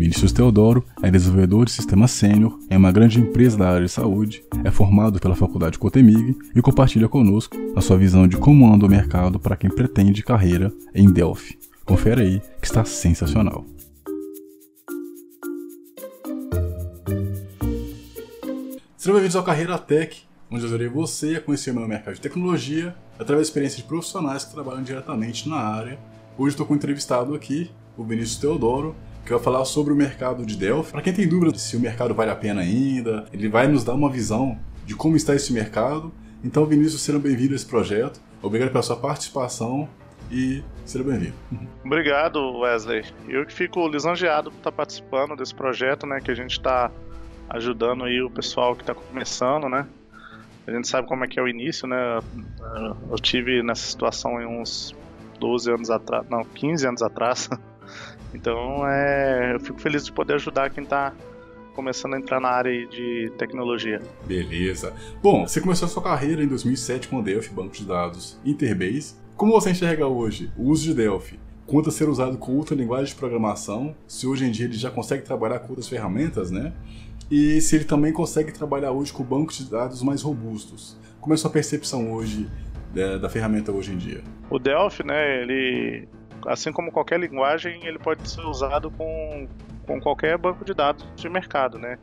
Vinícius Teodoro é desenvolvedor de sistema sênior em uma grande empresa da área de saúde, é formado pela Faculdade Cotemig e compartilha conosco a sua visão de como anda o mercado para quem pretende carreira em Delphi. Confere aí que está sensacional. Sejam bem-vindos ao Carreira Tech, onde eu ajudarei você a conhecer o meu mercado de tecnologia através de experiências de profissionais que trabalham diretamente na área. Hoje estou com um entrevistado aqui, o Vinícius Teodoro, que vai falar sobre o mercado de Delphi. Para quem tem dúvida se o mercado vale a pena ainda, ele vai nos dar uma visão de como está esse mercado. Então, Vinícius, seja bem-vindo a esse projeto. Obrigado pela sua participação e seja bem-vindo. Obrigado, Wesley. Eu que fico lisonjeado por estar participando desse projeto, né, que a gente está ajudando aí o pessoal que está começando, né? A gente sabe como é que é o início, né? Eu tive nessa situação uns 12 anos atrás, não, 15 anos atrás. Então, é, eu fico feliz de poder ajudar quem está começando a entrar na área de tecnologia. Beleza. Bom, você começou a sua carreira em 2007 com o Delphi, banco de dados Interbase. Como você enxerga hoje o uso de Delphi? Quanto a ser usado com outra linguagem de programação, se hoje em dia ele já consegue trabalhar com outras ferramentas, né? E se ele também consegue trabalhar hoje com bancos de dados mais robustos. Como é a sua percepção hoje da, da ferramenta hoje em dia? O Delphi, né, ele assim como qualquer linguagem, ele pode ser usado com, com qualquer banco de dados de mercado, né?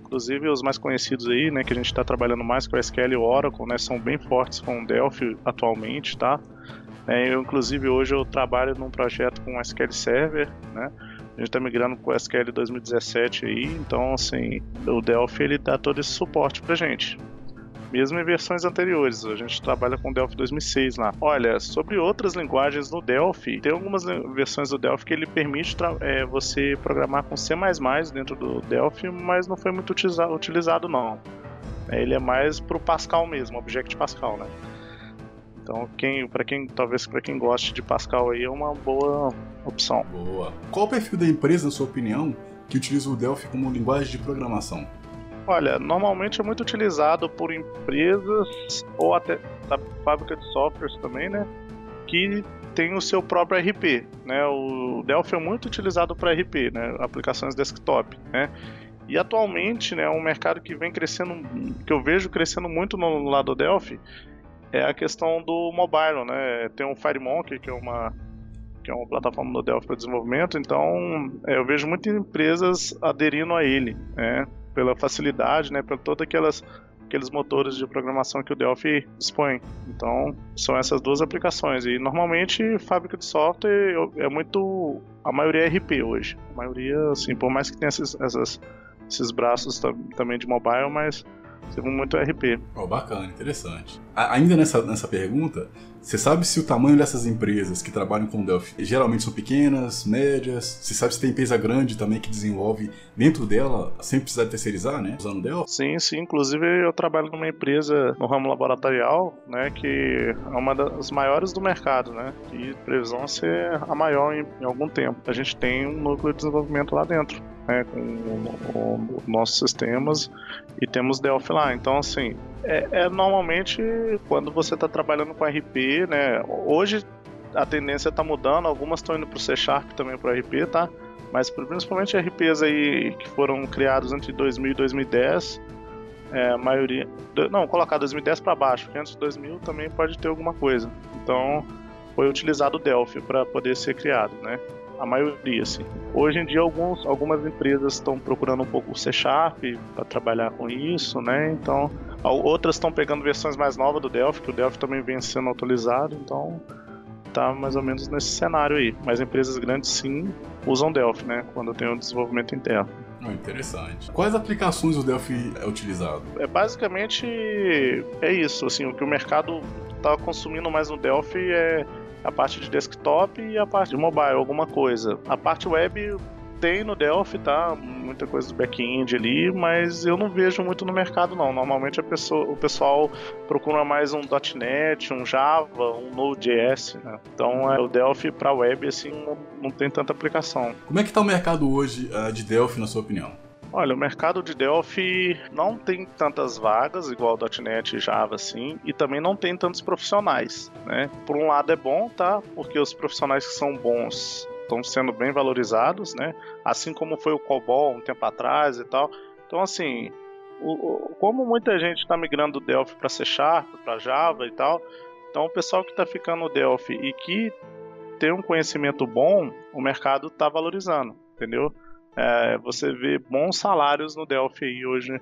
Inclusive os mais conhecidos aí, né, que a gente está trabalhando mais com o SQL e o Oracle, né, são bem fortes com o Delphi atualmente, tá? É, eu, inclusive, hoje eu trabalho num projeto com o SQL Server, né? A gente está migrando para o SQL 2017 aí, então, assim, o Delphi ele dá todo esse suporte para gente mesmo em versões anteriores. A gente trabalha com Delphi 2006 lá. Olha, sobre outras linguagens no Delphi, tem algumas versões do Delphi que ele permite é, você programar com C++ dentro do Delphi, mas não foi muito utilizado, utilizado não. É, ele é mais para o Pascal mesmo, Object Pascal, né? Então, quem, para quem talvez para quem goste de Pascal aí é uma boa opção. Boa. Qual o perfil da empresa, na sua opinião, que utiliza o Delphi como linguagem de programação? Olha, normalmente é muito utilizado por empresas ou até da fábrica de softwares também, né? Que tem o seu próprio RP, né? O Delphi é muito utilizado para RP, né? Aplicações desktop, né? E atualmente, né, um mercado que vem crescendo, que eu vejo crescendo muito no lado do Delphi, é a questão do mobile, né? Tem o FireMonkey, que é uma que é uma plataforma do Delphi para desenvolvimento, então é, eu vejo muitas empresas aderindo a ele, né? Pela facilidade, né, por todas aquelas aqueles motores de programação que o Delphi dispõe. Então, são essas duas aplicações. E normalmente, fábrica de software é muito. A maioria é RP hoje. A maioria, assim, por mais que tenha esses, essas, esses braços também de mobile, mas Teve muito RP. Oh, bacana, interessante. Ainda nessa, nessa pergunta, você sabe se o tamanho dessas empresas que trabalham com Delphi geralmente são pequenas, médias? Você sabe se tem empresa grande também que desenvolve dentro dela sem precisar terceirizar, né? Usando Delphi? Sim, sim. Inclusive eu trabalho numa empresa no ramo laboratorial, né? Que é uma das maiores do mercado, né? E previsão ser a maior em, em algum tempo. A gente tem um núcleo de desenvolvimento lá dentro né, com os nossos sistemas e temos Delphi lá. Então, assim, é, é normalmente quando você está trabalhando com RP, né? Hoje a tendência está mudando, algumas estão indo para o C Sharp também para RP, tá? Mas principalmente RPs aí que foram criados entre 2000 e 2010, é, maioria. Não, colocar 2010 para baixo, porque antes de 2000 também pode ter alguma coisa. Então foi utilizado o Delphi para poder ser criado, né? A maioria, assim. Hoje em dia, alguns, algumas empresas estão procurando um pouco o C Sharp para trabalhar com isso, né? Então, outras estão pegando versões mais novas do Delphi, que o Delphi também vem sendo atualizado, então tá mais ou menos nesse cenário aí. Mas empresas grandes sim usam Delphi, né? Quando tem o um desenvolvimento interno. Oh, interessante. Quais aplicações o Delphi é utilizado? É basicamente é isso, assim, o que o mercado está consumindo mais no Delphi é a parte de desktop e a parte de mobile, alguma coisa. A parte web tem no Delphi, tá? Muita coisa do back-end ali, mas eu não vejo muito no mercado não. Normalmente pessoa, o pessoal procura mais um .NET, um Java, um Node.js, né? Então é, o Delphi para web assim não, não, tem tanta aplicação. Como é que está o mercado hoje uh, de Delphi na sua opinião? Olha, o mercado de Delphi não tem tantas vagas, igual .NET e Java, assim, e também não tem tantos profissionais, né? Por um lado é bom, tá? Porque os profissionais que são bons estão sendo bem valorizados, né? Assim como foi o COBOL um tempo atrás e tal. Então, assim, o, o, como muita gente está migrando do Delphi para C Sharp, para Java e tal, então o pessoal que está ficando no Delphi e que tem um conhecimento bom, o mercado está valorizando, entendeu? É, você vê bons salários no Delphi aí hoje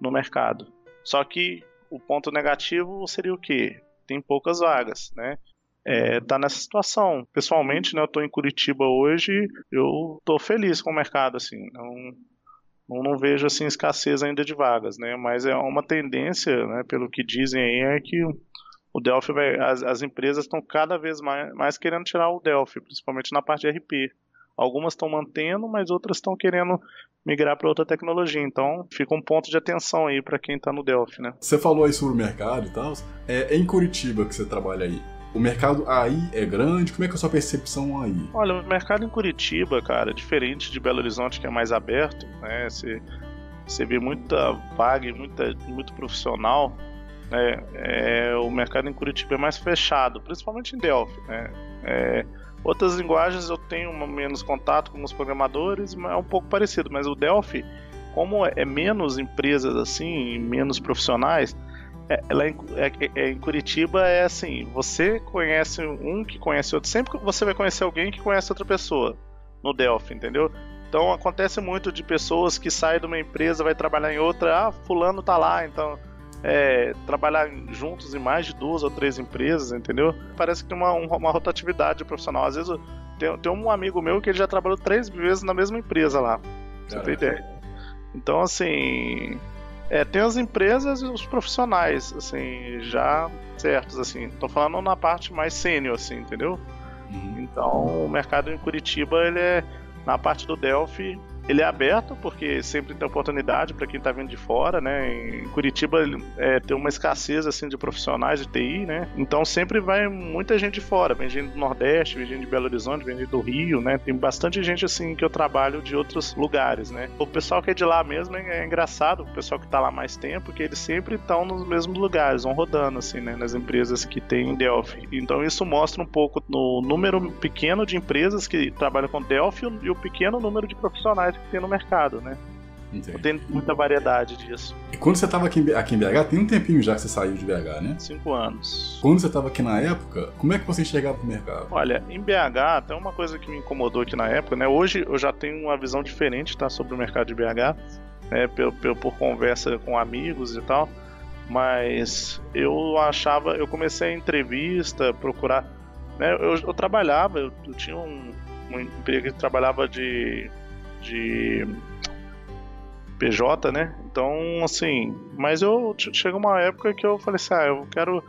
no mercado. Só que o ponto negativo seria o quê? Tem poucas vagas, né? É, tá nessa situação. Pessoalmente, né, eu tô em Curitiba hoje, eu tô feliz com o mercado, assim, não, não vejo, assim, escassez ainda de vagas, né, mas é uma tendência, né, pelo que dizem aí, é que o Delphi vai, as, as empresas estão cada vez mais, mais querendo tirar o Delphi, principalmente na parte de RP. Algumas estão mantendo, mas outras estão querendo migrar para outra tecnologia. Então, fica um ponto de atenção aí para quem está no Delphi, né? Você falou aí sobre o mercado e tal. É, em Curitiba que você trabalha aí. O mercado aí é grande? Como é que é a sua percepção aí? Olha, o mercado em Curitiba, cara, diferente de Belo Horizonte, que é mais aberto, né? Você, você vê muita vaga, muita, muito profissional. Né? É, o mercado em Curitiba é mais fechado, principalmente em Delphi. Né? É, Outras linguagens eu tenho menos contato com os programadores, é um pouco parecido, mas o Delphi, como é menos empresas assim, menos profissionais, é, é, é, é, em Curitiba é assim, você conhece um que conhece outro, sempre você vai conhecer alguém que conhece outra pessoa no Delphi, entendeu? Então acontece muito de pessoas que saem de uma empresa, vai trabalhar em outra, ah, fulano tá lá, então é, trabalhar juntos em mais de duas ou três empresas, entendeu? Parece que tem uma, uma rotatividade profissional. Às vezes tem, tem um amigo meu que ele já trabalhou três vezes na mesma empresa lá. Você tem ideia? Então, assim, é, tem as empresas e os profissionais, assim, já certos, assim. Tô falando na parte mais sênior, assim, entendeu? Uhum. Então, o mercado em Curitiba, ele é, na parte do Delphi, ele é aberto porque sempre tem oportunidade para quem está vindo de fora, né? Em Curitiba é, tem uma escassez assim de profissionais de TI, né? Então sempre vai muita gente de fora, vem gente do Nordeste, vem gente de Belo Horizonte, vem gente do Rio, né? Tem bastante gente assim que eu trabalho de outros lugares, né? O pessoal que é de lá mesmo é, é engraçado, o pessoal que está lá mais tempo, que eles sempre estão nos mesmos lugares, vão rodando assim, né? Nas empresas que tem Delphi. Então isso mostra um pouco no número pequeno de empresas que trabalham com Delphi e o pequeno número de profissionais que tem no mercado, né? Entendi. Tem muita variedade disso. E quando você estava aqui, aqui em BH, tem um tempinho já que você saiu de BH, né? Cinco anos. Quando você estava aqui na época, como é que você enxergava o mercado? Olha, em BH, tem uma coisa que me incomodou aqui na época, né? Hoje eu já tenho uma visão diferente, tá? Sobre o mercado de BH, né? Por, por, por conversa com amigos e tal. Mas eu achava, eu comecei a entrevista, procurar. Né? Eu, eu trabalhava, eu, eu tinha um, um emprego que trabalhava de de PJ, né? Então, assim, mas eu chega uma época que eu falei assim, ah, eu quero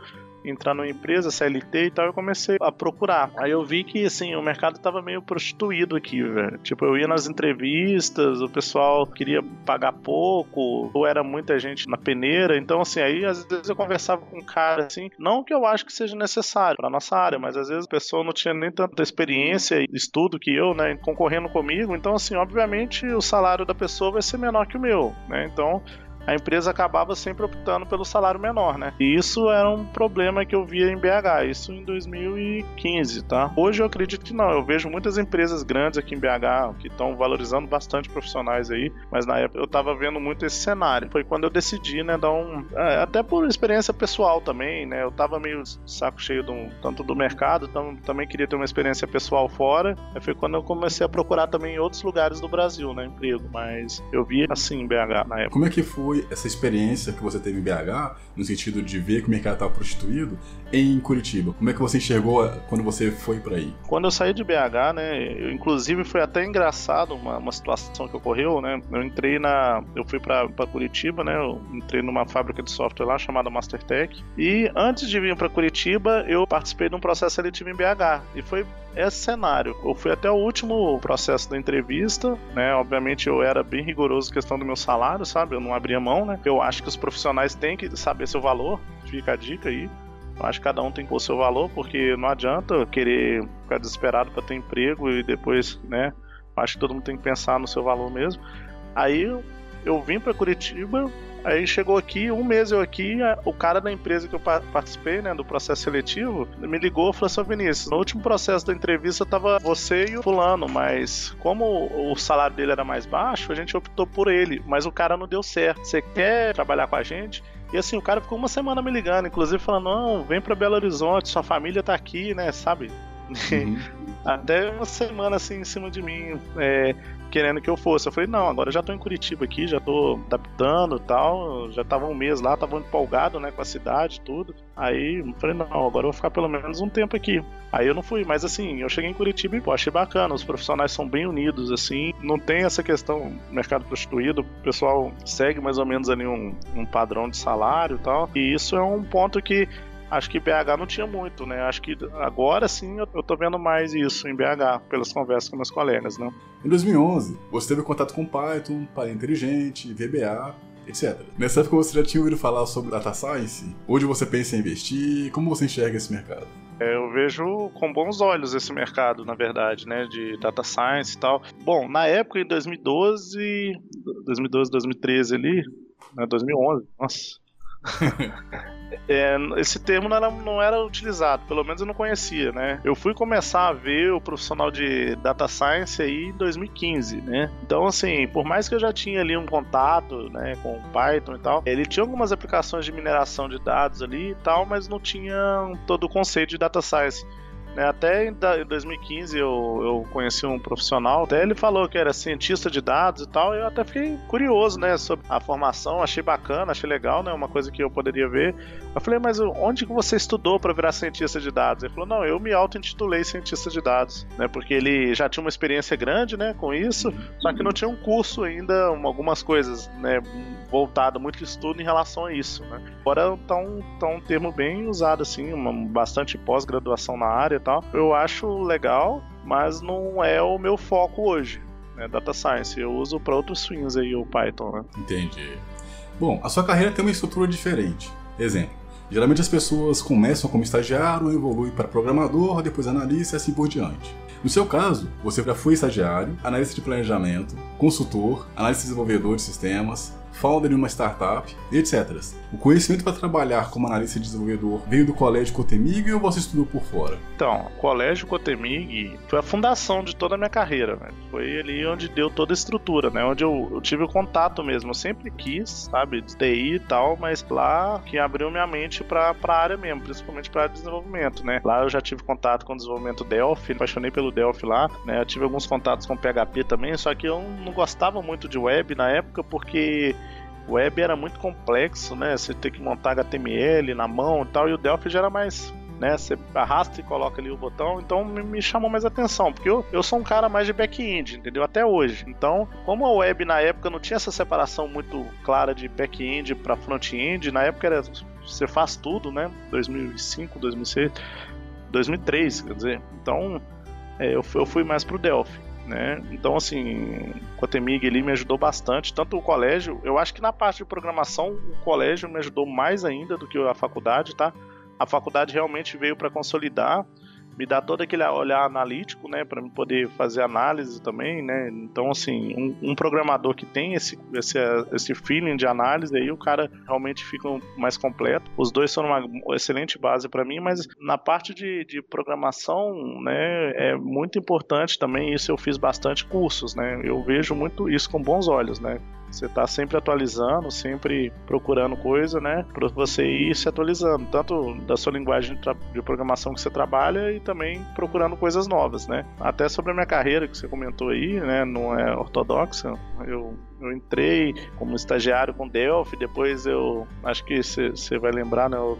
entrar numa empresa, CLT e tal, eu comecei a procurar. Aí eu vi que, assim, o mercado tava meio prostituído aqui, velho. Tipo, eu ia nas entrevistas, o pessoal queria pagar pouco, ou era muita gente na peneira. Então, assim, aí às vezes eu conversava com um cara, assim, não que eu acho que seja necessário pra nossa área, mas às vezes a pessoa não tinha nem tanta experiência e estudo que eu, né, concorrendo comigo. Então, assim, obviamente o salário da pessoa vai ser menor que o meu, né? Então, a empresa acabava sempre optando pelo salário menor, né? E isso era um problema que eu via em BH, isso em 2015, tá? Hoje eu acredito que não, eu vejo muitas empresas grandes aqui em BH que estão valorizando bastante profissionais aí, mas na época eu tava vendo muito esse cenário. Foi quando eu decidi, né, dar um. É, até por experiência pessoal também, né? Eu tava meio saco cheio do, tanto do mercado, então também queria ter uma experiência pessoal fora. Foi quando eu comecei a procurar também em outros lugares do Brasil, né, emprego, mas eu via assim em BH na época. Como é que foi? Foi essa experiência que você teve em BH, no sentido de ver que o mercado estava prostituído, em Curitiba? Como é que você enxergou quando você foi para aí? Quando eu saí de BH, né, eu, inclusive foi até engraçado uma, uma situação que ocorreu, né? Eu entrei na, eu fui para Curitiba, né? Eu entrei numa fábrica de software lá chamada Mastertech e antes de vir para Curitiba, eu participei de um processo seletivo em BH e foi esse cenário. Eu fui até o último processo da entrevista, né? Obviamente eu era bem rigoroso questão do meu salário, sabe? Eu não abria mão, né? Eu acho que os profissionais têm que saber seu valor, fica a dica aí. Eu acho que cada um tem que pôr seu valor, porque não adianta querer ficar desesperado para ter emprego e depois, né? Eu acho que todo mundo tem que pensar no seu valor mesmo. Aí eu vim para Curitiba Aí chegou aqui, um mês eu aqui, o cara da empresa que eu participei, né, do processo seletivo, me ligou e falou assim, Vinícius, no último processo da entrevista tava você e o fulano, mas como o salário dele era mais baixo, a gente optou por ele, mas o cara não deu certo. Você quer trabalhar com a gente? E assim, o cara ficou uma semana me ligando, inclusive falando, não, vem pra Belo Horizonte, sua família tá aqui, né, sabe? Uhum. Até uma semana assim em cima de mim, é, querendo que eu fosse. Eu falei, não, agora eu já tô em Curitiba aqui, já tô adaptando e tal. Já tava um mês lá, tava empolgado, né, com a cidade tudo. Aí eu falei, não, agora eu vou ficar pelo menos um tempo aqui. Aí eu não fui, mas assim, eu cheguei em Curitiba e pô, achei bacana, os profissionais são bem unidos, assim, não tem essa questão mercado prostituído, o pessoal segue mais ou menos ali um, um padrão de salário e tal. E isso é um ponto que acho que BH não tinha muito, né? Acho que agora sim eu, tô vendo mais isso em BH, pelas conversas com meus colegas, né? Em 2011, você teve contato com Python, Palha Inteligente, VBA, etc. Nessa época você já tinha ouvido falar sobre Data Science? Onde você pensa em investir? Como você enxerga esse mercado? É, eu vejo com bons olhos esse mercado, na verdade, né, de data science e tal. Bom, na época, em 2012, 2012, 2013 ali, né, 2011, nossa, é, esse termo não era, não era, utilizado, pelo menos eu não conhecia, né? Eu fui começar a ver o profissional de data science aí em 2015, né? Então, assim, por mais que eu já tinha ali um contato, né, com Python e tal, ele tinha algumas aplicações de mineração de dados ali e tal, mas não tinha todo o conceito de data science. Né, até em 2015 eu, eu conheci um profissional, até ele falou que era cientista de dados e tal, eu até fiquei curioso, né, sobre a formação, achei bacana, achei legal, né, uma coisa que eu poderia ver. Eu falei, mas onde que você estudou para virar cientista de dados? Ele falou, não, eu me auto-intitulei cientista de dados, né, porque ele já tinha uma experiência grande, né, com isso, só que não tinha um curso ainda, algumas coisas, né, voltado, muito estudo em relação a isso, né. Agora tá um, tá um termo bem usado, assim, uma, bastante pós-graduação na área e tal. Eu acho legal, mas não é o meu foco hoje, né, data science. Eu uso para outros fins aí o Python, né. Entendi. Bom, a sua carreira tem uma estrutura diferente. Exemplo, geralmente as pessoas começam como estagiário, evoluem para programador, depois analista e assim por diante. No seu caso, você já foi estagiário, analista de planejamento, consultor, analista desenvolvedor de sistemas, founder em uma startup, etc. O conhecimento para trabalhar como analista e desenvolvedor veio do Colégio Cotemig ou você estudou por fora? Então, o Colégio Cotemig foi a fundação de toda a minha carreira. Né? Foi ali onde deu toda a estrutura, né? Onde eu, eu tive o contato mesmo. Eu sempre quis, sabe, de TI e tal, mas lá que abriu minha mente para a área mesmo, principalmente para desenvolvimento, né? Lá eu já tive contato com o desenvolvimento Delphi, apaixonei pelo Delphi lá, né? Eu tive alguns contatos com PHP também, só que eu não gostava muito de web na época porque web era muito complexo, né? Você tem que montar HTML na mão e tal, e o Delphi já era mais né? Você arrasta e coloca ali o botão, então me, me chamou mais atenção, porque eu, eu sou um cara mais de back-end, entendeu? Até hoje. Então, como a web na época não tinha essa separação muito clara de back-end para front-end, na época era você faz tudo, né? 2005, 2006, 2003, quer dizer. Então, é, eu, eu fui mais pro Delphi né? Então, assim, o Cotemig ele me ajudou bastante, tanto o colégio, eu acho que na parte de programação o colégio me ajudou mais ainda do que a faculdade, tá? A faculdade realmente veio para consolidar me dá todo aquele olhar analítico, né, para poder fazer análise também, né. Então, assim, um, um, programador que tem esse, esse, esse feeling de análise, aí o cara realmente fica mais completo. Os dois são uma excelente base para mim, mas na parte de, de programação, né, é muito importante também. Isso eu fiz bastante cursos, né. Eu vejo muito isso com bons olhos, né. Você está sempre atualizando, sempre procurando coisa, né? Para você ir se atualizando, tanto da sua linguagem de programação que você trabalha e também procurando coisas novas, né? Até sobre a minha carreira que você comentou aí, né? Não é ortodoxa. Eu, eu entrei como estagiário com Delphi, depois eu acho que você vai lembrar, né? Eu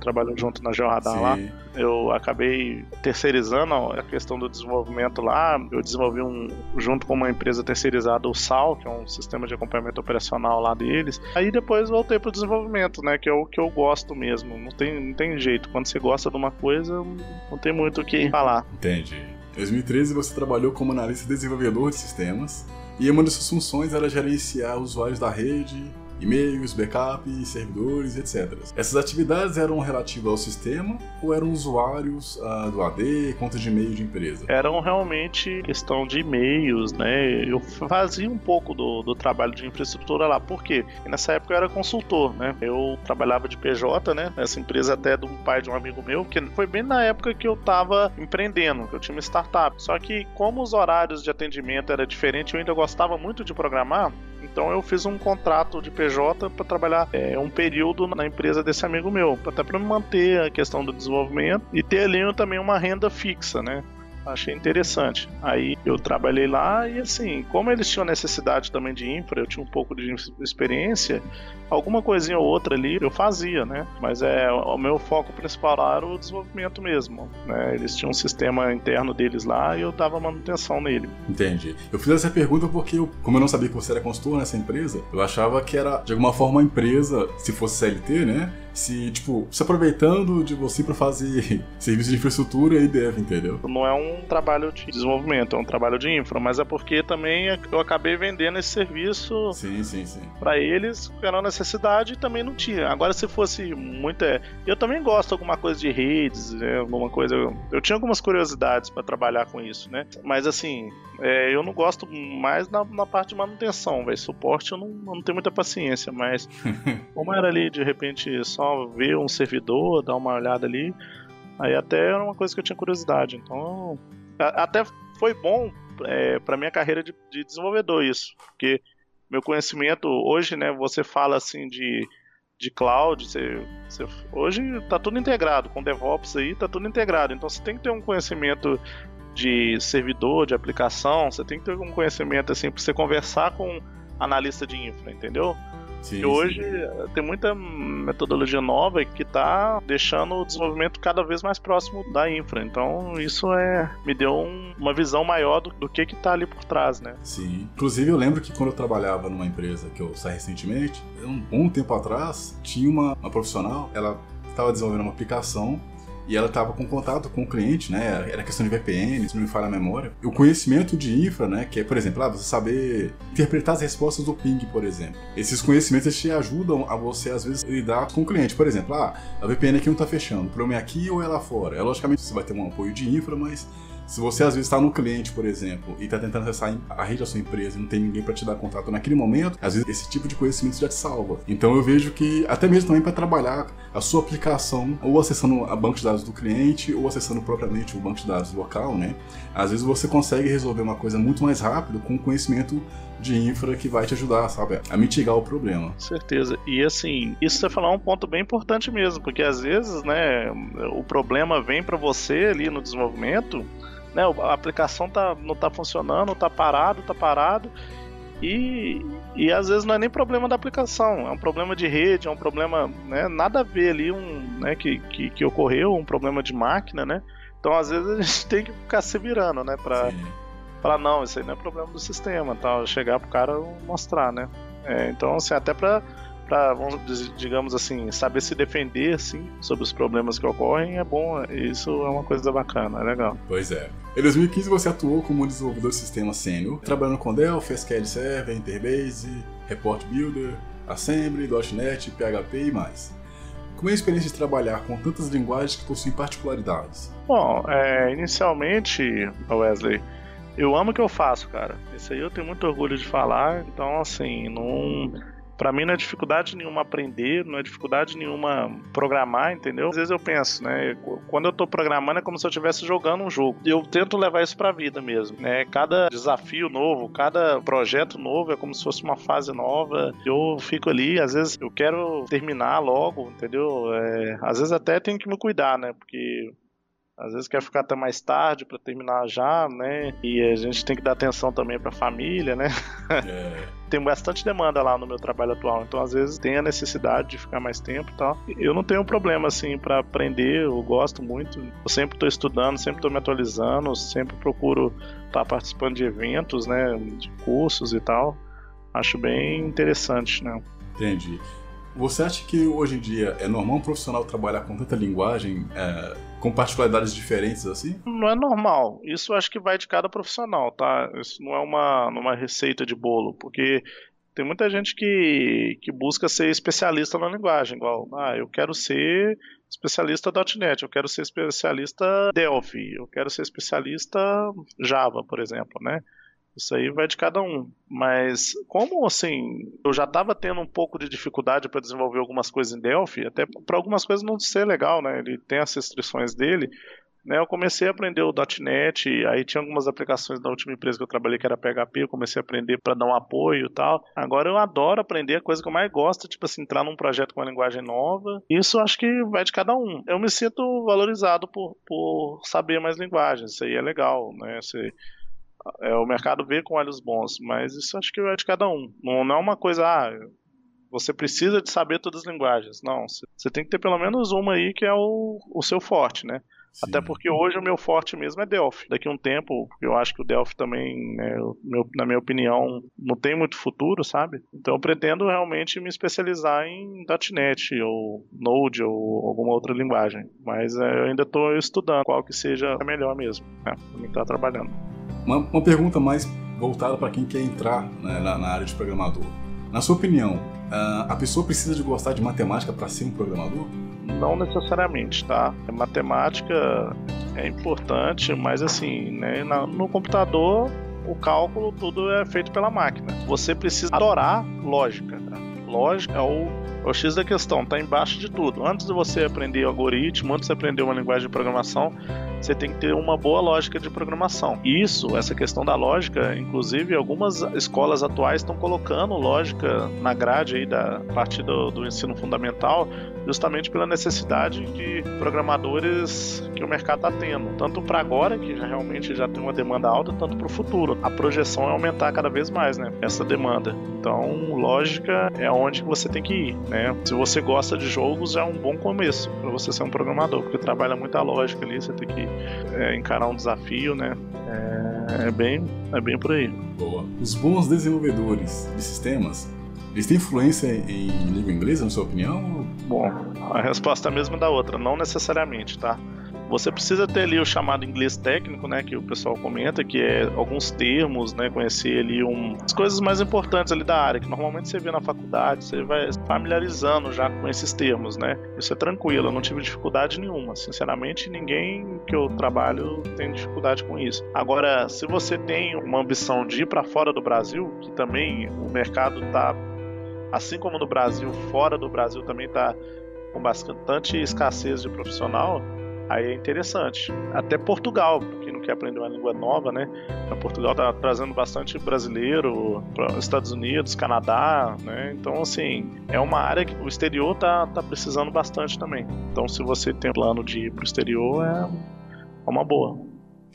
trabalhou junto na Georradar lá. Eu acabei terceirizando a questão do desenvolvimento lá. Eu desenvolvi um, junto com uma empresa terceirizada, o SAL, que é um sistema de acompanhamento operacional lá deles. Aí depois voltei pro desenvolvimento, né? Que é o que eu gosto mesmo. Não tem, não tem jeito. Quando você gosta de uma coisa, não tem muito o que falar. Entendi. Em 2013 você trabalhou como analista desenvolvedor de sistemas e uma das suas funções era gerenciar usuários da rede, e-mails, backup, servidores, etc. Essas atividades eram relativas ao sistema ou eram usuários uh, do AD, contas de e-mail de empresa? Eram realmente questão de e-mails, né? Eu fazia um pouco do, do trabalho de infraestrutura lá? Porque nessa época eu era consultor, né? Eu trabalhava de PJ, né? Essa empresa até do pai de um amigo meu, que foi bem na época que eu estava empreendendo, que eu tinha uma startup. Só que como os horários de atendimento era diferente, eu ainda gostava muito de programar, então eu fiz um contrato de PJ para trabalhar é, um período na empresa desse amigo meu, até para manter a questão do desenvolvimento e ter ali também uma renda fixa, né? Achei interessante. Aí eu trabalhei lá e assim, como eles tinham necessidade também de infra, eu tinha um pouco de experiência, alguma coisinha ou outra ali eu fazia, né? Mas é o meu foco principal era o desenvolvimento mesmo, né? Eles tinham um sistema interno deles lá e eu dava manutenção nele. Entendi. Eu fiz essa pergunta porque eu, como eu não sabia que você era consultor nessa empresa, eu achava que era de alguma forma uma empresa, se fosse CLT, né? Se, tipo, se aproveitando de você para fazer serviço de infraestrutura e dev, entendeu? Não é um trabalho de desenvolvimento, é um trabalho de infra, mas é porque também eu acabei vendendo esse serviço sim, sim, sim. para eles, pela necessidade e também não tinha. Agora, se fosse muito. É, eu também gosto de alguma coisa de redes, né, alguma coisa. Eu, eu tinha algumas curiosidades para trabalhar com isso, né? Mas assim, é, eu não gosto mais na, na parte de manutenção, velho. Suporte eu não, eu não tenho muita paciência, mas como era ali de repente só ver um servidor, dar uma olhada ali, aí até era uma coisa que eu tinha curiosidade. Então, até foi bom é, para minha carreira de, de desenvolvedor isso, porque meu conhecimento hoje, né, você fala assim de de cloud, você, você, hoje está tudo integrado, com DevOps aí está tudo integrado, então você tem que ter um conhecimento de servidor, de aplicação, você tem que ter um conhecimento assim para você conversar com analista de infra, entendeu? Sim, e hoje sim. tem muita metodologia nova que está deixando o desenvolvimento cada vez mais próximo da infra. Então isso é me deu um, uma visão maior do, do que está ali por trás, né? Sim. Inclusive eu lembro que quando eu trabalhava numa empresa que eu saí recentemente, um bom tempo atrás, tinha uma, uma profissional, ela estava desenvolvendo uma aplicação e ela estava com contato com o cliente, né? Era questão de VPN, se não me falha a memória. O conhecimento de infra, né? Que é, por exemplo, ah, você saber interpretar as respostas do ping, por exemplo. Esses conhecimentos te ajudam a você, às vezes, lidar com o cliente. Por exemplo, ah, a VPN aqui não está fechando, o problema é aqui ou é lá fora. É, logicamente, você vai ter um apoio de infra, mas se você às vezes está no cliente, por exemplo, e está tentando acessar a rede da sua empresa e não tem ninguém para te dar contato naquele momento, às vezes esse tipo de conhecimento já te salva. Então eu vejo que até mesmo também para trabalhar a sua aplicação, ou acessando a banco de dados do cliente, ou acessando propriamente o banco de dados local, né? Às vezes você consegue resolver uma coisa muito mais rápido com conhecimento de infra que vai te ajudar, sabe? A mitigar o problema. Certeza. E assim, isso você falar é um ponto bem importante mesmo, porque às vezes, né, o problema vem para você ali no desenvolvimento né? A aplicação tá, não está funcionando, está parado, está parado. E, e às vezes não é nem problema da aplicação, é um problema de rede, é um problema, né, nada a ver ali um, né, que, que, que, ocorreu, um problema de máquina, né? Então às vezes a gente tem que ficar se virando, né, para falar não, isso aí não é problema do sistema, tal, chegar pro cara mostrar, né? É, então assim, até para para, digamos assim, saber se defender assim, sobre os problemas que ocorrem, é bom. Isso é uma coisa bacana, é legal. Pois é. Em 2015 você atuou como desenvolvedor de sistema sênior, trabalhando com Delphi, SQL Server, Interbase, Report Builder, Assembly, .NET, PHP e mais. Como é a experiência de trabalhar com tantas linguagens que possuem particularidades? Bom, é, inicialmente, Wesley, eu amo o que eu faço, cara. Isso aí eu tenho muito orgulho de falar, então assim, não para mim não é dificuldade nenhuma aprender, não é dificuldade nenhuma programar, entendeu? Às vezes eu penso, né? Quando eu tô programando é como se eu estivesse jogando um jogo. Eu tento levar isso pra vida mesmo, né? Cada desafio novo, cada projeto novo é como se fosse uma fase nova. Eu fico ali, às vezes eu quero terminar logo, entendeu? É, às vezes até tenho que me cuidar, né? Porque às vezes quer ficar até mais tarde para terminar já, né? E a gente tem que dar atenção também para a família, né? É. tem bastante demanda lá no meu trabalho atual, então às vezes tem a necessidade de ficar mais tempo e tal. Eu não tenho problema assim para aprender, eu gosto muito. Eu sempre estou estudando, sempre estou me atualizando, sempre procuro estar tá participando de eventos, né, de cursos e tal. Acho bem interessante, né? Entendi. Você acha que hoje em dia é normal um profissional trabalhar com tanta linguagem, é, com particularidades diferentes assim? Não é normal. Isso acho que vai de cada profissional, tá? Isso não é uma, uma receita de bolo, porque Tem muita gente que, que busca ser especialista na linguagem, igual, ah, eu quero ser especialista .NET, eu quero ser especialista Delphi, eu quero ser especialista Java, por exemplo, né? Isso aí vai de cada um. Mas como assim, eu já estava tendo um pouco de dificuldade para desenvolver algumas coisas em Delphi, até para algumas coisas não ser legal, né? Ele tem as restrições dele. Né, eu comecei a aprender o .NET, aí tinha algumas aplicações da última empresa que eu trabalhei que era PHP, eu comecei a aprender para dar um apoio e tal. Agora eu adoro aprender a coisa que eu mais gosto, tipo assim, entrar num projeto com uma linguagem nova. Isso acho que vai de cada um. Eu me sinto valorizado por, por saber mais linguagens, isso aí é legal, né? Você, é, o mercado vê com olhos bons, mas isso acho que vai de cada um. Não, não é uma coisa, ah, você precisa de saber todas as linguagens. Não, você tem que ter pelo menos uma aí que é o, o seu forte, né? Sim. Até porque hoje o meu forte mesmo é Delphi. Daqui a um tempo, eu acho que o Delphi também, né, meu, na minha opinião, não tem muito futuro, sabe? Então eu pretendo realmente me especializar em .NET ou Node ou alguma outra linguagem. Mas é, eu ainda estou estudando qual que seja a melhor mesmo, né, para mim estar trabalhando. Uma, uma, pergunta mais voltada para quem quer entrar né, na, na área de programador. Na sua opinião, a pessoa precisa de gostar de matemática para ser um programador? Não necessariamente, tá? Matemática é importante, mas assim, né, no computador o cálculo tudo é feito pela máquina. Você precisa adorar lógica. Tá? Lógica é o o X da questão está embaixo de tudo. Antes de você aprender algoritmo, antes de aprender uma linguagem de programação, você tem que ter uma boa lógica de programação. Isso, essa questão da lógica, inclusive algumas escolas atuais estão colocando lógica na grade aí da parte do, do ensino fundamental, justamente pela necessidade de programadores que o mercado está tendo, tanto para agora que já realmente já tem uma demanda alta, tanto para o futuro. A projeção é aumentar cada vez mais, né? Essa demanda. Então, lógica é onde você tem que ir. Né? Se você gosta de jogos, já é um bom começo para você ser um programador, porque trabalha muita lógica ali, você tem que é, encarar um desafio, né? É, é, bem, é bem por aí. Boa. Os bons desenvolvedores de sistemas, eles têm influência em língua inglesa, na sua opinião? Bom, a resposta é a mesma da outra, não necessariamente, tá? Você precisa ter ali o chamado inglês técnico, né, que o pessoal comenta, que é alguns termos, né, conhecer ali um, as coisas mais importantes ali da área, que normalmente você vê na faculdade, você vai familiarizando já com esses termos, né? Isso é tranquilo, eu não tive dificuldade nenhuma. Sinceramente, ninguém que eu trabalho tem dificuldade com isso. Agora, se você tem uma ambição de ir para fora do Brasil, que também o mercado tá assim como no Brasil, fora do Brasil também está com bastante escassez de profissional, Aí é interessante. Até Portugal, quem não quer aprender uma língua nova, né? Portugal tá trazendo bastante brasileiro para Estados Unidos, Canadá, né? Então, assim, é uma área que o exterior tá, tá precisando bastante também. Então, se você tem plano de ir pro exterior, é uma boa.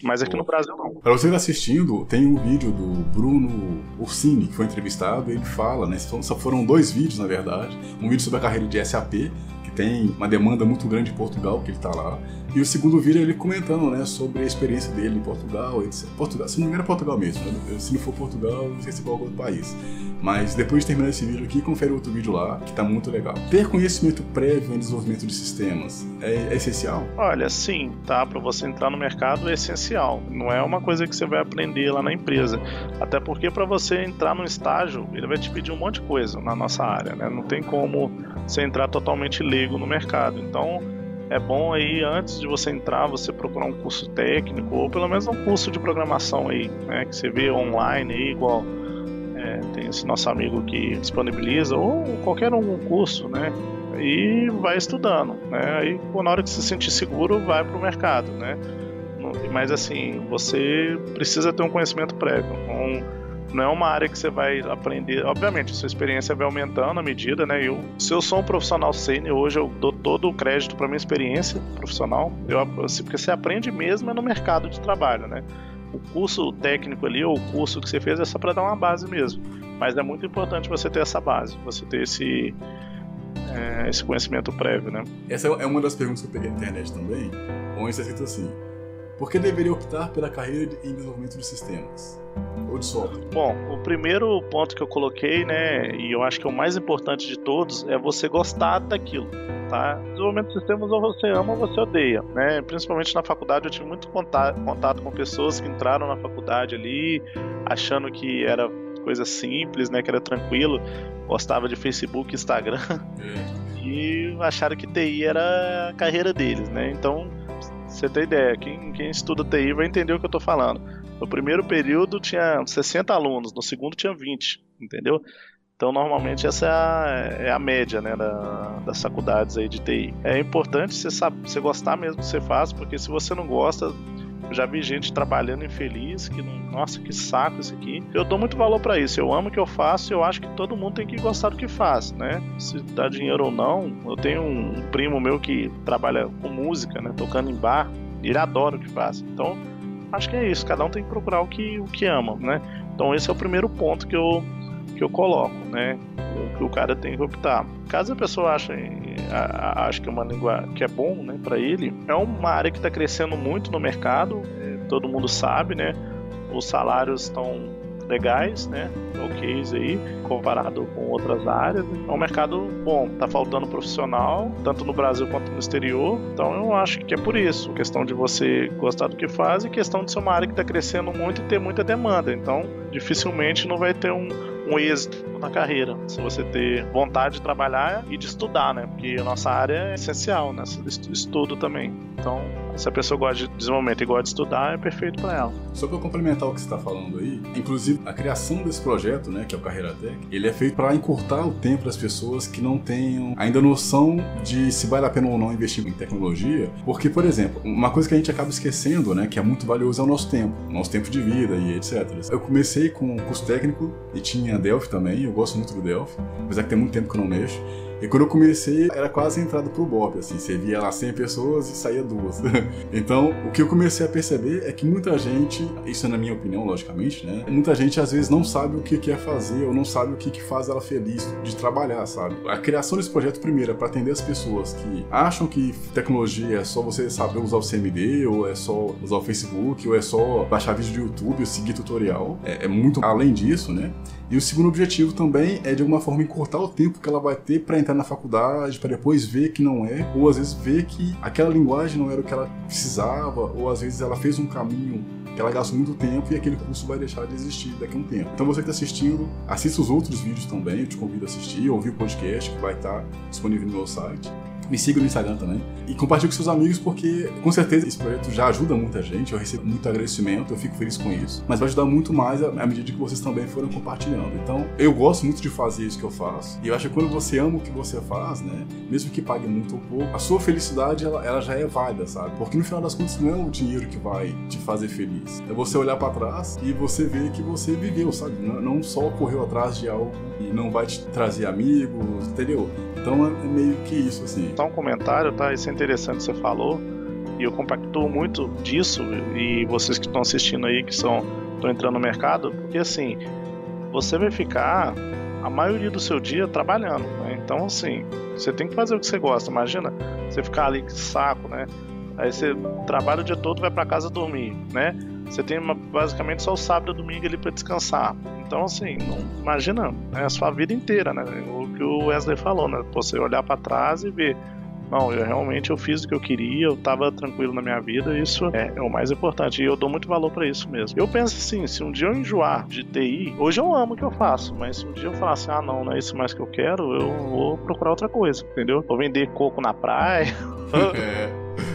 Mas aqui no Brasil não. Para você que tá assistindo, tem um vídeo do Bruno Ursini, que foi entrevistado, ele fala, né? Só foram dois vídeos, na verdade. Um vídeo sobre a carreira de SAP, que tem uma demanda muito grande em Portugal, que ele está lá. E o segundo vídeo é ele comentando, né, sobre a experiência dele em Portugal, etc. Portugal, se não me engano é Portugal mesmo, né? se não for Portugal, não sei se é qual outro país. Mas depois de terminar esse vídeo aqui, confere outro vídeo lá, que tá muito legal. Ter conhecimento prévio em desenvolvimento de sistemas é, é essencial? Olha, sim, tá? Para você entrar no mercado é essencial. Não é uma coisa que você vai aprender lá na empresa. Até porque para você entrar no estágio, ele vai te pedir um monte de coisa na nossa área, né? Não tem como você entrar totalmente leigo no mercado. Então, é bom aí antes de você entrar você procurar um curso técnico ou pelo menos um curso de programação aí, né, que você vê online aí, igual é, tem esse nosso amigo que disponibiliza ou qualquer um curso, né, e vai estudando, né, aí na hora que se sentir seguro vai para o mercado, né, mas assim você precisa ter um conhecimento prévio, um, não é uma área que você vai aprender. Obviamente, sua experiência vai aumentando à medida, né? Eu, se eu sou um profissional sênior, hoje eu dou todo o crédito para minha experiência profissional. Eu, assim, porque você aprende mesmo é no mercado de trabalho, né? O curso técnico ali, ou o curso que você fez, é só para dar uma base mesmo. Mas é muito importante você ter essa base, você ter esse, é, esse conhecimento prévio, né? Essa é uma das perguntas que eu peguei na internet também, onde está escrito assim: por que deveria optar pela carreira em desenvolvimento de sistemas? Ou de software? Bom, o primeiro ponto que eu coloquei, né, e eu acho que é o mais importante de todos, é você gostar daquilo. Tá? Desenvolvimento de sistemas ou você ama ou você odeia, né? Principalmente na faculdade eu tive muito contato, contato com pessoas que entraram na faculdade ali achando que era coisa simples, né? Que era tranquilo, gostava de Facebook, Instagram. É. E acharam que TI era a carreira deles, né? Então, você tem ideia, quem, quem estuda TI vai entender o que eu tô falando. No primeiro período tinha 60 alunos, no segundo tinha 20, entendeu? Então, normalmente, essa é a, é a média né, da, das faculdades aí de TI. É importante você, você gostar mesmo do que você faz, porque se você não gosta, já vi gente trabalhando infeliz, que nossa, que saco isso aqui. Eu dou muito valor para isso. Eu amo o que eu faço eu acho que todo mundo tem que gostar do que faz, né? Se dá dinheiro ou não. Eu tenho um primo meu que trabalha com música, né? Tocando em bar. E ele adora o que faz. Então, acho que é isso. Cada um tem que procurar o que, o que ama, né? Então, esse é o primeiro ponto que eu, que eu coloco, né? O que o cara tem que optar. Caso a pessoa ache, ache que é uma língua que é bom, né, para ele, é uma área que está crescendo muito no mercado. É, todo mundo sabe, né? Os salários estão legais, né? Ok aí, comparado com outras áreas. É um mercado bom, tá faltando profissional, tanto no Brasil quanto no exterior. Então eu acho que é por isso. Questão de você gostar do que faz e questão de ser uma área que está crescendo muito e ter muita demanda. Então, dificilmente não vai ter um, um êxito na carreira. Se você ter vontade de trabalhar e de estudar, né? Porque a nossa área é essencial, né? Estudo também. Então, se a pessoa gosta de desenvolvimento e gosta de estudar, é perfeito para ela. Só para complementar o que você está falando aí, inclusive a criação desse projeto, né, que é o Carreira Tech, ele é feito para encurtar o tempo das pessoas que não tenham ainda noção de se vale a pena ou não investir em tecnologia, porque, por exemplo, uma coisa que a gente acaba esquecendo, né, que é muito valioso é o nosso tempo, nosso tempo de vida e etc. Eu comecei com curso técnico e tinha Delphi também, eu gosto muito do Delphi, apesar que tem muito tempo que eu não mexo. E quando eu comecei, era quase a entrada pro Bob, assim, você via lá 100 pessoas e saía duas. então, o que eu comecei a perceber é que muita gente, isso é na minha opinião, logicamente, né? Muita gente às vezes não sabe o que quer fazer ou não sabe o que, que faz ela feliz de trabalhar, sabe? A criação desse projeto, primeiro, é para atender as pessoas que acham que tecnologia é só você saber usar o CMD, ou é só usar o Facebook, ou é só baixar vídeo do YouTube, ou seguir tutorial. É, é muito além disso, né? E o segundo objetivo também é de alguma forma encurtar o tempo que ela vai ter para entrar na faculdade, para depois ver que não é, ou às vezes ver que aquela linguagem não era o que ela precisava, ou às vezes ela fez um caminho que ela gastou muito tempo e aquele curso vai deixar de existir daqui a um tempo. Então você que está assistindo, assista os outros vídeos também, eu te convido a assistir, ouvir o podcast que vai estar disponível no meu site. Me siga no Instagram também. E compartilhe com seus amigos, porque com certeza esse projeto já ajuda muita gente. Eu recebo muito agradecimento, eu fico feliz com isso. Mas vai ajudar muito mais à medida que vocês também forem compartilhando. Então, eu gosto muito de fazer isso que eu faço. E eu acho que quando você ama o que você faz, né? Mesmo que pague muito ou pouco, a sua felicidade ela, ela já é válida, sabe? Porque no final das contas não é o dinheiro que vai te fazer feliz. É você olhar para trás e você ver que você viveu, sabe? Não, não só correu atrás de algo e não vai te trazer amigos, entendeu? Então é meio que isso, assim. Só um comentário, tá? Isso é interessante que você falou. E eu compactuo muito disso. E vocês que estão assistindo aí, que são estão entrando no mercado, porque assim, você vai ficar a maioria do seu dia trabalhando, né? Então, assim, você tem que fazer o que você gosta. Imagina você ficar ali que saco, né? Aí você trabalha o dia todo, vai para casa dormir, né? Você tem uma, basicamente só o sábado e domingo ali para descansar. Então, assim, não, imagina né, a sua vida inteira, né? O que o Wesley falou, né? Você olhar para trás e ver não, eu realmente eu fiz o que eu queria, eu tava tranquilo na minha vida, isso é, é o mais importante. E eu dou muito valor para isso mesmo. Eu penso assim, se um dia eu enjoar de TI, hoje eu amo o que eu faço, mas se um dia eu falar assim, ah não, não é isso mais que eu quero, eu vou procurar outra coisa, entendeu? Vou vender coco na praia. é.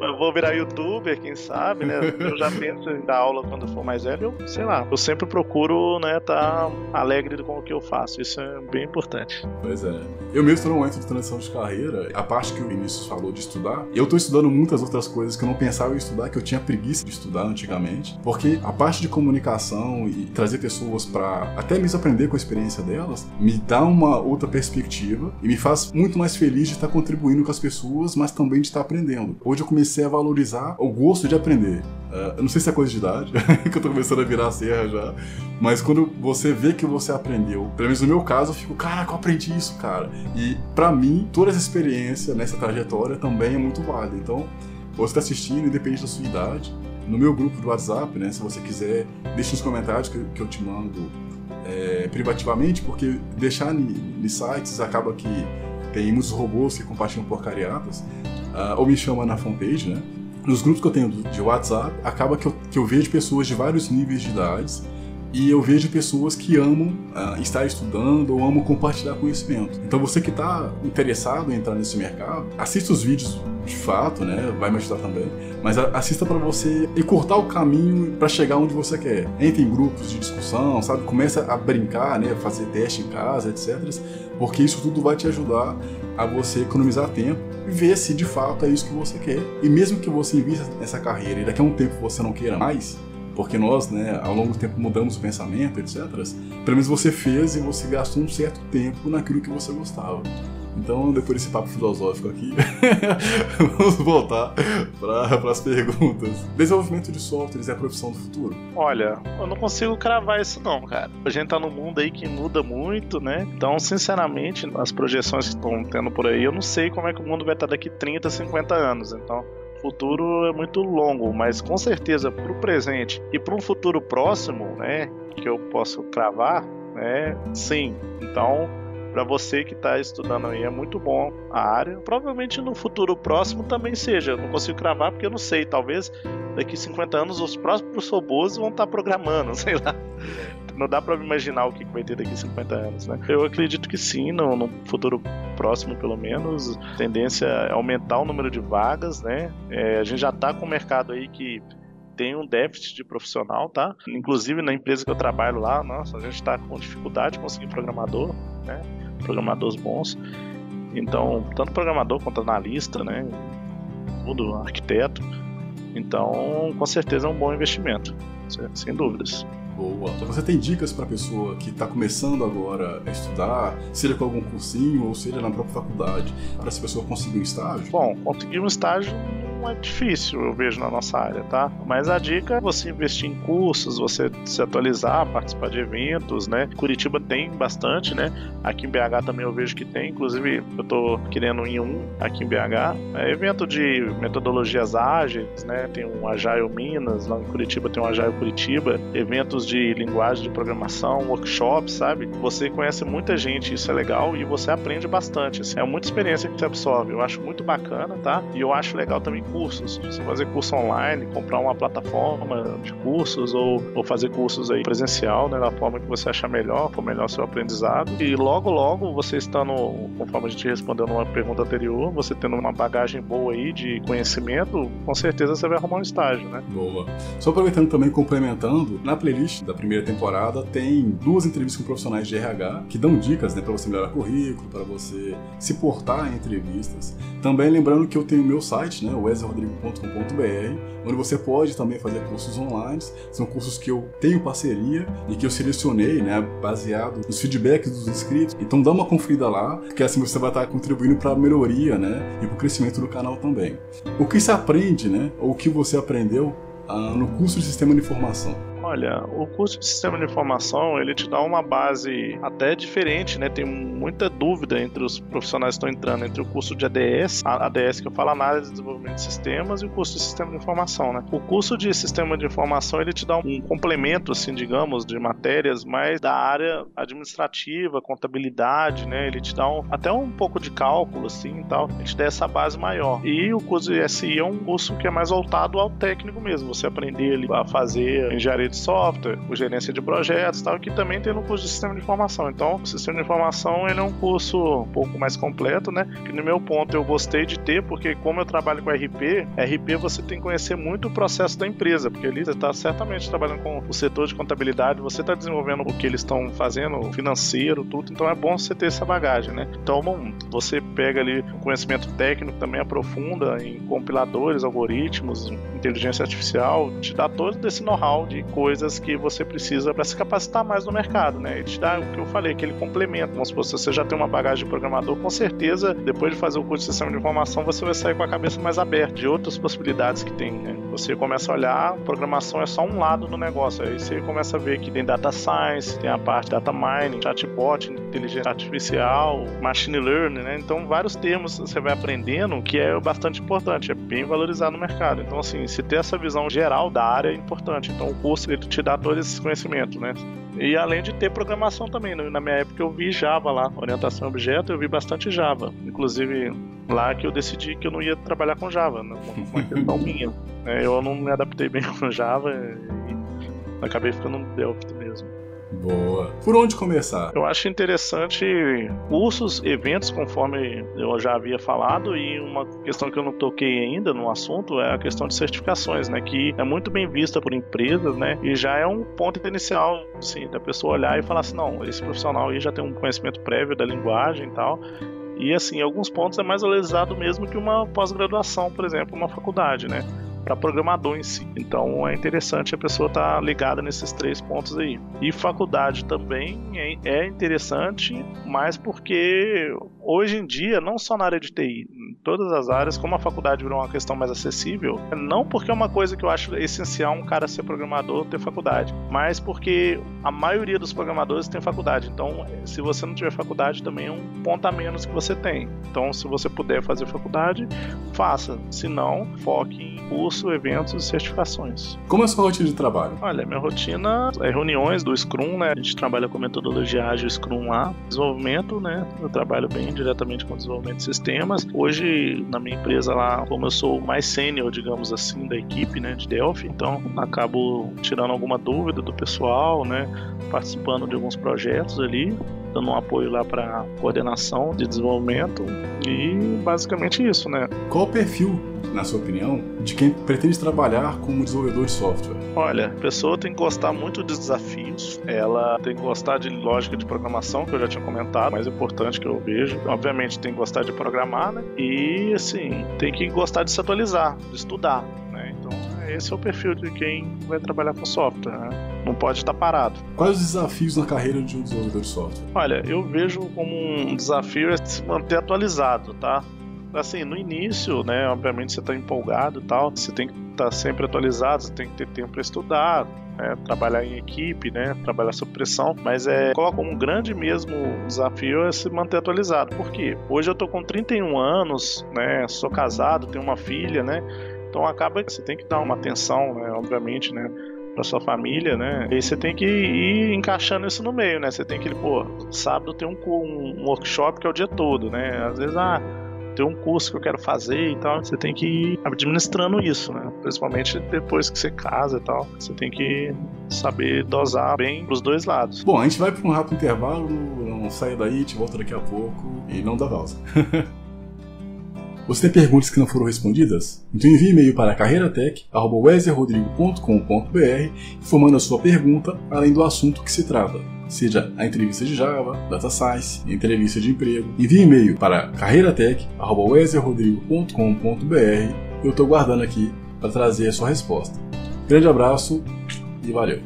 Eu vou virar youtuber, quem sabe, né? Eu já penso em dar aula quando for mais velho, eu, sei lá, eu sempre procuro, né, estar tá alegre com o que eu faço. Isso é bem importante. Pois é. Eu mesmo estou num momento de transição de carreira, a parte que o Vinícius falou de estudar, eu estou estudando muitas outras coisas que eu não pensava em estudar, que eu tinha preguiça de estudar antigamente, porque a parte de comunicação e trazer pessoas para até mesmo aprender com a experiência delas, me dá uma outra perspectiva e me faz muito mais feliz de estar contribuindo com as pessoas, mas também de estar aprendendo. Hoje eu comecei a valorizar o gosto de aprender. Uh, eu não sei se é coisa de idade, que eu tô começando a virar a serra já, mas quando você vê que você aprendeu, pelo menos no meu caso, eu fico, caraca, eu aprendi isso, cara. E para mim, toda essa experiência nessa trajetória também é muito válida. Então, você tá assistindo, independente da sua idade, no meu grupo do WhatsApp, né, se você quiser, deixe nos comentários que, que eu te mando é, privativamente, porque deixar em sites acaba que tem muitos robôs que compartilham porcariadas, uh, ou me chama na fanpage, né? Nos grupos que eu tenho de WhatsApp, acaba que eu, que eu vejo pessoas de vários níveis de idades e eu vejo pessoas que amam uh, estar estudando ou amam compartilhar conhecimento. Então você que está interessado em entrar nesse mercado, assista os vídeos de fato, né? Vai me ajudar também. Mas assista para você encurtar o caminho para chegar onde você quer. Entre em grupos de discussão, sabe? Começa a brincar, né? Fazer teste em casa, etc. Porque isso tudo vai te ajudar a você economizar tempo e ver se de fato é isso que você quer. E mesmo que você invista nessa carreira e daqui a um tempo você não queira mais, porque nós, né, ao longo do tempo mudamos o pensamento, etc. Pelo menos você fez e você gastou um certo tempo naquilo que você gostava. Então, depois desse papo filosófico aqui, vamos voltar para as perguntas. Desenvolvimento de softwares é a profissão do futuro? Olha, eu não consigo cravar isso não, cara. A gente tá num mundo aí que muda muito, né? Então, sinceramente, as projeções que estão tendo por aí, eu não sei como é que o mundo vai estar daqui 30, 50 anos. Então, futuro é muito longo, mas com certeza para o presente e para um futuro próximo, né, que eu posso cravar, né, sim. Então, para você que está estudando aí, é muito bom a área. Provavelmente no futuro próximo também seja. Eu não consigo cravar porque eu não sei. Talvez daqui 50 anos os próximos robôs vão estar tá programando, sei lá. Não dá para imaginar o que vai ter daqui 50 anos, né? Eu acredito que sim, no, no futuro próximo pelo menos. A tendência é aumentar o número de vagas, né? É, a gente já está com o mercado aí que tem um déficit de profissional, tá? Inclusive na empresa que eu trabalho lá, nossa, a gente está com dificuldade de conseguir programador, né? Programadores bons. Então, tanto programador quanto analista, né? Tudo, arquiteto. Então, com certeza é um bom investimento, sem dúvidas. Boa. Você tem dicas para pessoa que está começando agora a estudar, seja com algum cursinho ou seja na própria faculdade, para essa pessoa conseguir um estágio? Bom, conseguir um estágio é difícil, eu vejo na nossa área, tá? Mas a dica é você investir em cursos, você se atualizar, participar de eventos, né? Curitiba tem bastante, né? Aqui em BH também eu vejo que tem, inclusive eu tô querendo ir um aqui em BH. É evento de metodologias ágeis, né? Tem um Agile Minas, lá em Curitiba tem um Agile Curitiba, eventos de linguagem de programação, workshops, sabe? Você conhece muita gente, isso é legal e você aprende bastante. Assim, é muita experiência que você absorve. Eu acho muito bacana, tá? E eu acho legal também cursos. Você fazer curso online, comprar uma plataforma de cursos ou, ou fazer cursos aí presencial, né, da forma que você achar melhor, for melhor seu aprendizado. E logo, logo, você estando, conforme a gente respondeu numa pergunta anterior, você tendo uma bagagem boa aí de conhecimento, com certeza você vai arrumar um estágio, né? Boa. Só aproveitando também, complementando, na playlist da primeira temporada tem duas entrevistas com profissionais de RH que dão dicas, né, para você melhorar currículo, para você se portar em entrevistas. Também lembrando que eu tenho o meu site, né, wesleyrodrigo.com.br, onde você pode também fazer cursos online. São cursos que eu tenho parceria e que eu selecionei, né, baseado nos feedbacks dos inscritos. Então dá uma conferida lá, porque assim você vai estar contribuindo para a melhoria, né, e para o crescimento do canal também. O que se aprende, né, ou o que você aprendeu ah, no curso de Sistema de Informação? Olha, o curso de sistema de informação ele te dá uma base até diferente, né? Tem muita dúvida entre os profissionais que estão entrando entre o curso de ADS, a ADS que eu falo análise e desenvolvimento de sistemas e o curso de sistema de informação, né? O curso de sistema de informação ele te dá um complemento, assim, digamos, de matérias mais da área administrativa, contabilidade, né? Ele te dá um, até um pouco de cálculo, assim, e tal. Ele te dá essa base maior. E o curso de SI é um curso que é mais voltado ao técnico mesmo. Você aprender ali a fazer engenharia de de software, o gerência de projetos, tal, que também tem no curso de sistema de informação. Então, o sistema de informação ele é um curso um pouco mais completo, né? Que no meu ponto eu gostei de ter, porque como eu trabalho com RP, RP você tem que conhecer muito o processo da empresa, porque ali você está certamente trabalhando com o setor de contabilidade, você está desenvolvendo o que eles estão fazendo, financeiro, tudo. Então é bom você ter essa bagagem, né? Então, bom, você pega ali conhecimento técnico, também aprofunda em compiladores, algoritmos, inteligência artificial, te dá todo esse know-how de coisas coisas que você precisa para se capacitar mais no mercado, né? E te dá o que eu falei, aquele complemento. Vamos se você já tem uma bagagem de programador, com certeza, depois de fazer o curso de sistema de informação, você vai sair com a cabeça mais aberta de outras possibilidades que tem, né? Você começa a olhar, programação é só um lado do negócio. Aí você começa a ver que tem data science, tem a parte data mining, chatbot, inteligência artificial, machine learning, né? Então, vários termos você vai aprendendo que é bastante importante, é bem valorizado no mercado. Então, assim, se ter essa visão geral da área é importante. Então, o curso ele te dá todo esse conhecimento, né? E além de ter programação também, né? na minha época eu vi Java lá, orientação a objeto, eu vi bastante Java. Inclusive lá que eu decidi que eu não ia trabalhar com Java, né? uma questão minha. Né? Eu não me adaptei bem com Java e acabei ficando no Delphi mesmo. Boa. Por onde começar? Eu acho interessante cursos, eventos, conforme eu já havia falado, e uma questão que eu não toquei ainda no assunto é a questão de certificações, né? Que é muito bem vista por empresas, né? E já é um ponto inicial, assim, da pessoa olhar e falar assim, não, esse profissional aí já tem um conhecimento prévio da linguagem e tal. E assim, em alguns pontos é mais valorizado mesmo que uma pós-graduação, por exemplo, uma faculdade, né? Para programador em si. Então é interessante a pessoa estar tá ligada nesses três pontos aí. E faculdade também é, é interessante, mas porque hoje em dia, não só na área de TI, todas as áreas, como a faculdade virou uma questão mais acessível, não porque é uma coisa que eu acho essencial um cara ser programador ter faculdade, mas porque a maioria dos programadores tem faculdade. Então, se você não tiver faculdade, também é um ponto a menos que você tem. Então, se você puder fazer faculdade, faça. Se não, foque em curso, eventos e certificações. Como é a sua rotina de trabalho? Olha, minha rotina é reuniões do Scrum, né? A gente trabalha com metodologia ágil Scrum lá, desenvolvimento, né? Eu trabalho bem diretamente com desenvolvimento de sistemas. Hoje, na minha empresa lá, como eu sou mais sênior, digamos assim, da equipe, né, de Delphi, então acabo tirando alguma dúvida do pessoal, né, participando de alguns projetos ali, dando um apoio lá para coordenação de desenvolvimento e basicamente isso, né? Qual o perfil, na sua opinião, de quem pretende trabalhar como desenvolvedor de software? Olha, a pessoa tem que gostar muito de desafios, ela tem que gostar de lógica de programação, que eu já tinha comentado, mais importante que eu vejo. Obviamente tem que gostar de programar, né? E assim, tem que gostar de se atualizar, de estudar, né? Então, esse é o perfil de quem vai trabalhar com software, né? não pode estar parado. Quais os desafios na carreira de um desenvolvedor de software? Olha, eu vejo como um desafio é se manter atualizado, tá? Assim, no início, né, obviamente você está empolgado e tal, você tem que estar tá sempre atualizado, você tem que ter tempo para estudar, né, trabalhar em equipe, né, trabalhar sob pressão, mas é coloca um grande mesmo desafio é se manter atualizado. Por quê? Hoje eu tô com 31 anos, né, sou casado, tenho uma filha, né, então acaba que você tem que dar uma atenção, né, obviamente, né, para sua família, né? E você tem que ir encaixando isso no meio, né? Você tem que, pô, sábado tem um, um workshop que é o dia todo, né? Às vezes, ah, tem um curso que eu quero fazer e tal, você tem que ir administrando isso, né? Principalmente depois que você casa e tal, você tem que saber dosar bem os dois lados. Bom, a gente vai para um rápido intervalo, não sai daí, te volta daqui a pouco e não dá pausa. Você tem perguntas que não foram respondidas? Então envie e-mail para carreiratech.weserrodrigo.com.br informando a sua pergunta, além do assunto que se trata, seja a entrevista de Java, Data Science, entrevista de emprego. Envie e-mail para carreiratech.weserrodrigo.com.br eu estou guardando aqui para trazer a sua resposta. Grande abraço e valeu!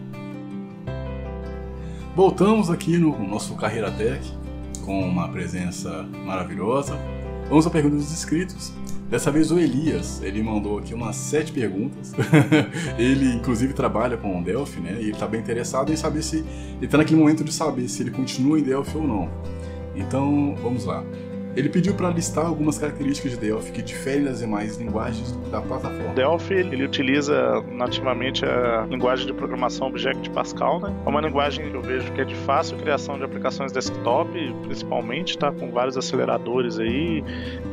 Voltamos aqui no nosso Carreira Tech com uma presença maravilhosa Vamos à pergunta dos inscritos. Dessa vez o Elias, ele mandou aqui umas sete perguntas. ele inclusive trabalha com Delphi, né? E ele está bem interessado em saber se. Ele está naquele momento de saber se ele continua em Delphi ou não. Então, vamos lá. Ele pediu para listar algumas características de Delphi que diferem das demais linguagens da plataforma. Delphi ele utiliza nativamente a linguagem de programação Object Pascal, né? É uma linguagem que eu vejo que é de fácil criação de aplicações desktop, principalmente, tá com vários aceleradores aí.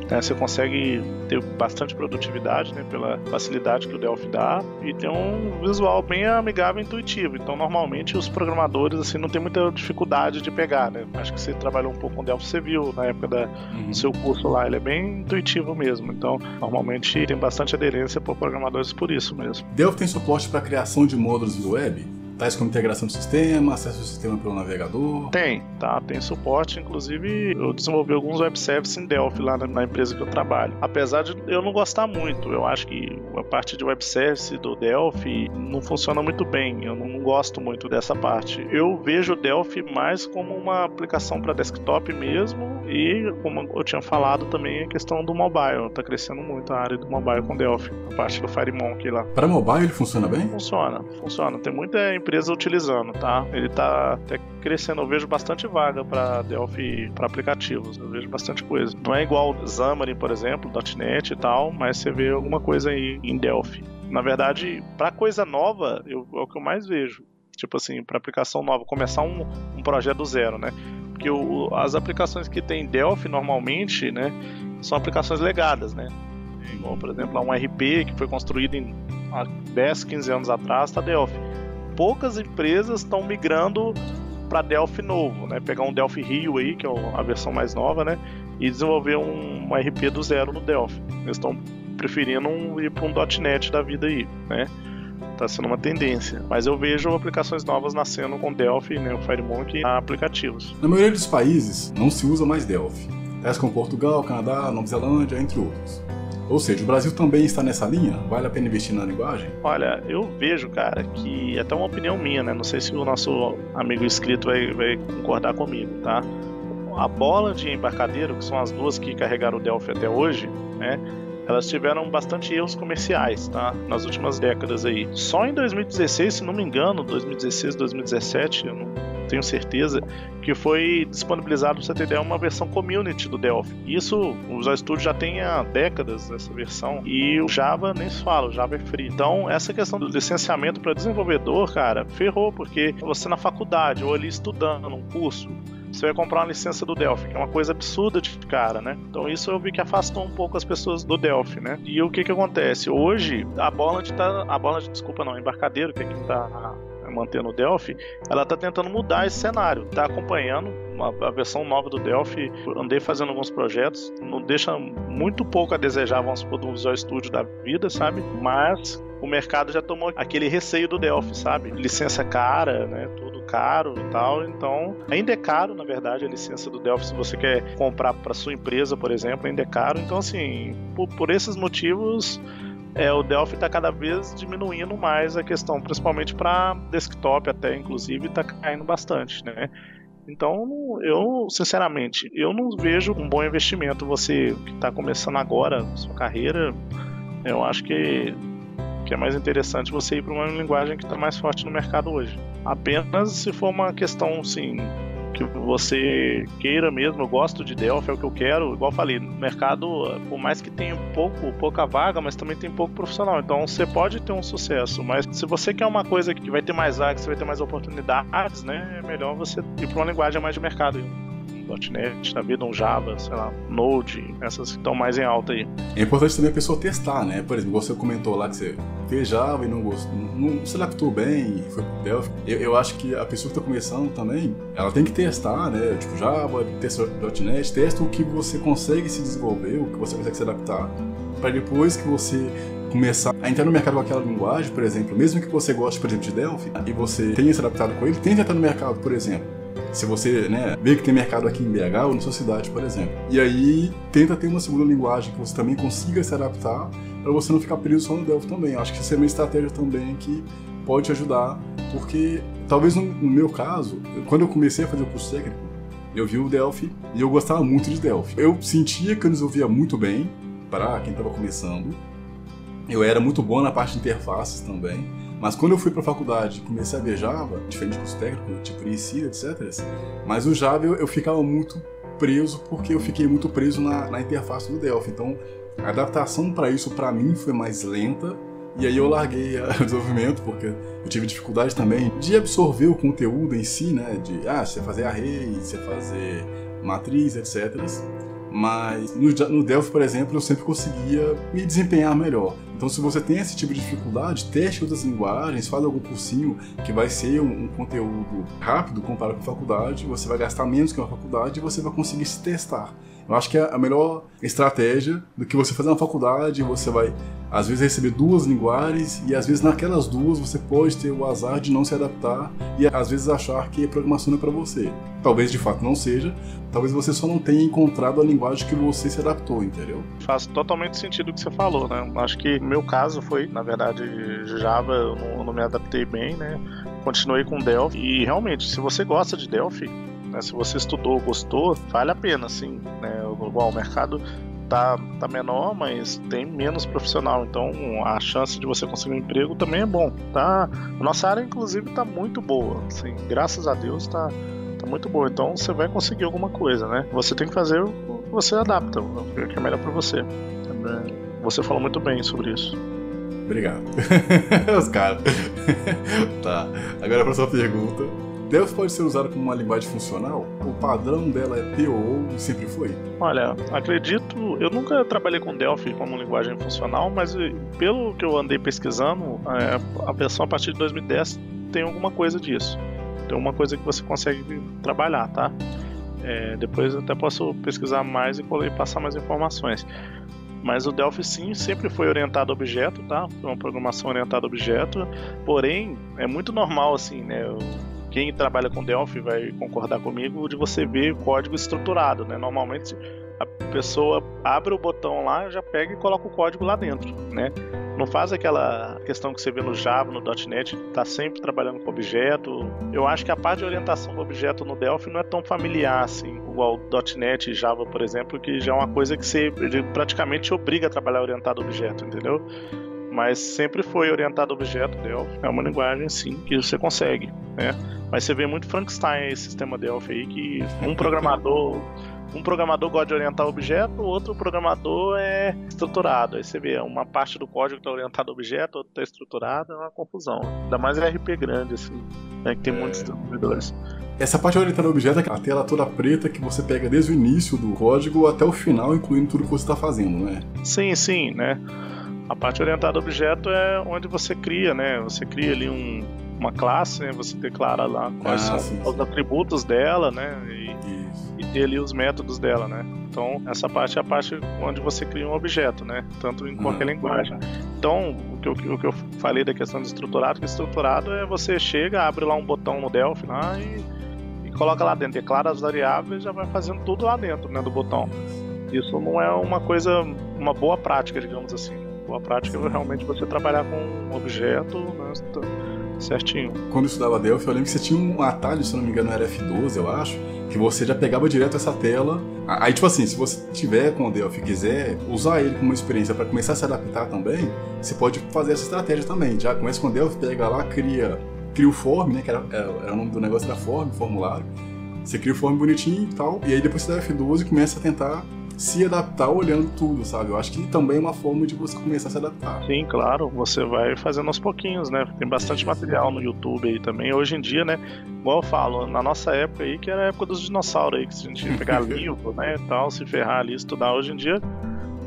Né? Você consegue ter bastante produtividade, né? Pela facilidade que o Delphi dá e tem um visual bem amigável e intuitivo. Então, normalmente os programadores assim não tem muita dificuldade de pegar, né? Acho que você trabalhou um pouco com Delphi, você viu na época da uhum. seu curso lá. Ele é bem intuitivo mesmo. Então, normalmente tem bastante aderência por programadores por isso mesmo. Delphi tem suporte para criação de módulos via web? Tais como integração do sistema, acesso ao sistema pelo navegador? Tem, tá, tem suporte. Inclusive, eu desenvolvi alguns web services em Delphi lá na, na, empresa que eu trabalho. Apesar de eu não gostar muito, eu acho que a parte de web service do Delphi não funciona muito bem. Eu não, não gosto muito dessa parte. Eu vejo o Delphi mais como uma aplicação para desktop mesmo e, como eu tinha falado também, a questão do mobile. Tá crescendo muito a área do mobile com Delphi, a parte do FireMonkey lá. Para mobile ele funciona bem? Funciona, funciona. Tem muita empresa utilizando, tá? Ele tá até crescendo. Eu vejo bastante vaga para Delphi para aplicativos. Eu vejo bastante coisa. Não é igual Xamarin, por exemplo, .NET e tal, mas você vê alguma coisa aí em Delphi. Na verdade, para coisa nova, eu, é o que eu mais vejo. Tipo assim, para aplicação nova, começar um, um projeto do zero, né? Porque o, as aplicações que tem Delphi normalmente, né, são aplicações legadas, né? Igual, por exemplo, um RP que foi construído em, há 10, 15 anos atrás, está Delphi. Poucas empresas estão migrando para Delphi novo, né? Pegar um Delphi Rio aí, que é a versão mais nova, né? E desenvolver um, um RP do zero no Delphi. Eles estão preferindo ir para um .NET da vida aí, né? Tá sendo uma tendência. Mas eu vejo aplicações novas nascendo com Delphi, né, o FireMonkey, aplicativos. Na maioria dos países não se usa mais Delphi. Tais como Portugal, Canadá, Nova Zelândia, entre outros. Ou seja, o Brasil também está nessa linha? Vale a pena investir na linguagem? Olha, eu vejo, cara, que é até uma opinião minha, né? Não sei se o nosso amigo inscrito vai, vai concordar comigo, tá? A bola de embarcadeiro, que são as duas que carregaram o Delphi até hoje, né? Elas tiveram bastante erros comerciais, tá? Nas últimas décadas aí. Só em 2016, se não me engano, 2016, 2017, eu não tenho certeza, que foi disponibilizado, você ter ideia, uma versão community do Delphi. Isso, o Visual Studio já tem há décadas essa versão, e o Java nem se fala, o Java é free. Então, essa questão do licenciamento para desenvolvedor, cara, ferrou, porque você na faculdade ou ali estudando um curso, você vai comprar uma licença do Delphi, que é uma coisa absurda de cara, né? Então isso eu vi que afastou um pouco as pessoas do Delphi, né? E o que que acontece? Hoje, a bola de tá, a bola de desculpa não, embarcadeiro, que é quem tá mantendo o Delphi, ela tá tentando mudar esse cenário, tá acompanhando a versão nova do Delphi, andei fazendo alguns projetos, não deixa muito pouco a desejar, vamos supor, do Visual Studio da vida, sabe? Mas o mercado já tomou aquele receio do Delphi, sabe? Licença cara, né? Tudo caro e tal. Então, ainda é caro, na verdade, a licença do Delphi. Se você quer comprar para sua empresa, por exemplo, ainda é caro. Então, assim, por, por esses motivos, é, o Delphi está cada vez diminuindo mais a questão, principalmente para desktop, até inclusive, está caindo bastante, né? Então, eu, sinceramente, eu não vejo um bom investimento. Você que está começando agora sua carreira, eu acho que que é mais interessante você ir para uma linguagem que está mais forte no mercado hoje. Apenas se for uma questão, assim, que você queira mesmo, eu gosto de Delphi, é o que eu quero. Igual eu falei, no mercado, por mais que tenha pouco, pouca vaga, mas também tem pouco profissional. Então você pode ter um sucesso, mas se você quer uma coisa que vai ter mais vagas, você vai ter mais oportunidades, né? É melhor você ir para uma linguagem mais de mercado. .NET da vida, um Java, sei lá, Node, essas que estão mais em alta aí. É importante também a pessoa testar, né? Por exemplo, você comentou lá que você fez Java e não gostou, não se adaptou bem, foi pro Delphi. Eu, eu acho que a pessoa que está começando também, ela tem que testar, né? Tipo, Java, testa .NET, testa o que você consegue se desenvolver, o que você consegue se adaptar, para depois que você começar a entrar no mercado com aquela linguagem, por exemplo, mesmo que você goste, por exemplo, de Delphi, e você tenha se adaptado com ele, tente entrar no mercado, por exemplo se você, né, vê que tem mercado aqui em BH ou na sua cidade, por exemplo. E aí tenta ter uma segunda linguagem que você também consiga se adaptar para você não ficar preso só no Delphi também. Acho que isso é uma estratégia também que pode te ajudar, porque talvez no, no meu caso, quando eu comecei a fazer o curso técnico, eu vi o Delphi e eu gostava muito de Delphi. Eu sentia que eu resolvia muito bem para quem estava começando. Eu era muito bom na parte de interfaces também. Mas quando eu fui para a faculdade comecei a ver Java, diferente curso técnico, tipo inicia, etc. Mas o Java eu, eu, ficava muito preso porque eu fiquei muito preso na, na interface do Delphi. Então a adaptação para isso para mim foi mais lenta e aí eu larguei o desenvolvimento porque eu tive dificuldade também de absorver o conteúdo em si, né? De ah, você fazer array, você fazer matriz, etc. Mas no, no Delphi, por exemplo, eu sempre conseguia me desempenhar melhor. Então, se você tem esse tipo de dificuldade, teste outras linguagens, faz algum cursinho que vai ser um, um, conteúdo rápido comparado com a faculdade, você vai gastar menos que uma faculdade e você vai conseguir se testar. Eu acho que é a melhor estratégia do que você fazer na faculdade, você vai às vezes receber duas linguagens e às vezes naquelas duas você pode ter o azar de não se adaptar e às vezes achar que a programação é para você. Talvez de fato não seja, talvez você só não tenha encontrado a linguagem que você se adaptou, entendeu? Faz totalmente sentido o que você falou, né? Acho que meu caso foi, na verdade, Java eu não, eu não me adaptei bem, né? Continuei com Delphi e realmente, se você gosta de Delphi, né, se você estudou, gostou, vale a pena, sim. Né? O, o mercado tá, tá menor, mas tem menos profissional, então a chance de você conseguir um emprego também é bom, tá? Nossa área, inclusive, tá muito boa, assim, graças a Deus tá, tá muito boa, então você vai conseguir alguma coisa, né? Você tem que fazer o que você adapta, o que é melhor para você. Você falou muito bem sobre isso. Obrigado. Os caras. tá. Agora para sua pergunta. Delphi pode ser usado como uma linguagem funcional? O padrão dela é PO e sempre foi? Olha, acredito, eu nunca trabalhei com Delphi como linguagem funcional, mas eh, pelo que eu andei pesquisando, é, a versão a partir de 2010 tem alguma coisa disso. Tem uma coisa que você consegue trabalhar, tá? É, depois eu até posso pesquisar mais e passar mais informações. Mas o Delphi sim sempre foi orientado a objeto, tá? Foi uma programação orientada a objeto. Porém, é muito normal assim, né? Quem trabalha com Delphi vai concordar comigo de você ver código estruturado, né? Normalmente a pessoa abre o botão lá, já pega e coloca o código lá dentro, né? Não faz aquela questão que você vê no Java, no .NET, tá sempre trabalhando com objeto. Eu acho que a parte de orientação do objeto no Delphi não é tão familiar assim, igual .NET e Java, por exemplo, que já é uma coisa que você praticamente obriga a trabalhar orientado a objeto, entendeu? Mas sempre foi orientado a objeto, Delphi. É uma linguagem, sim, que você consegue, né? Mas você vê muito Frankenstein, esse sistema Delphi aí, que um programador um programador gosta de orientar objeto, o outro programador é estruturado. Aí você vê uma parte do código está orientado a objeto, outra está estruturado, é uma confusão. Ainda mais em RP grande, assim, né, que tem é... muitos desenvolvedores. Essa parte orientada a objeto é a tela toda preta que você pega desde o início do código até o final, incluindo tudo que você está fazendo, né? Sim, sim, né? A parte orientada a objeto é onde você cria, né? Você cria ali um, uma classe, né? Você declara lá quais ah, são sim, os sim. atributos dela, né? E, e ter ali os métodos dela, né? Então, essa parte é a parte onde você cria um objeto, né? Tanto em qualquer uhum. linguagem. Então, o que, eu, o que eu falei da questão de estruturado, que estruturado é você chega, abre lá um botão no Delphi lá e, e coloca lá dentro, declara as variáveis e já vai fazendo tudo lá dentro, né, do botão. Isso não é uma coisa, uma boa prática, digamos assim. Boa prática é realmente você trabalhar com um objeto, né, certinho. Quando eu estudava Delphi, eu lembro que você tinha um atalho, se não me engano, era F12, eu acho, que você já pegava direto essa tela. Aí, tipo assim, se você tiver com o Delphi e quiser usar ele como uma experiência para começar a se adaptar também, você pode fazer essa estratégia também. Já começa com o Delphi, pega lá, cria, cria o form, né, que era, era o nome do negócio da form, formulário. Você cria o form bonitinho e tal, e aí depois você dá F12 e começa a tentar se adaptar olhando tudo, sabe? Eu acho que também é uma forma de você começar a se adaptar. Sim, claro, você vai fazendo aos pouquinhos, né? Tem bastante material no YouTube aí também. Hoje em dia, né? Igual eu falo, na nossa época aí, que era a época dos dinossauros aí, que se a gente pegar livro, né, e tal, se ferrar ali, estudar hoje em dia,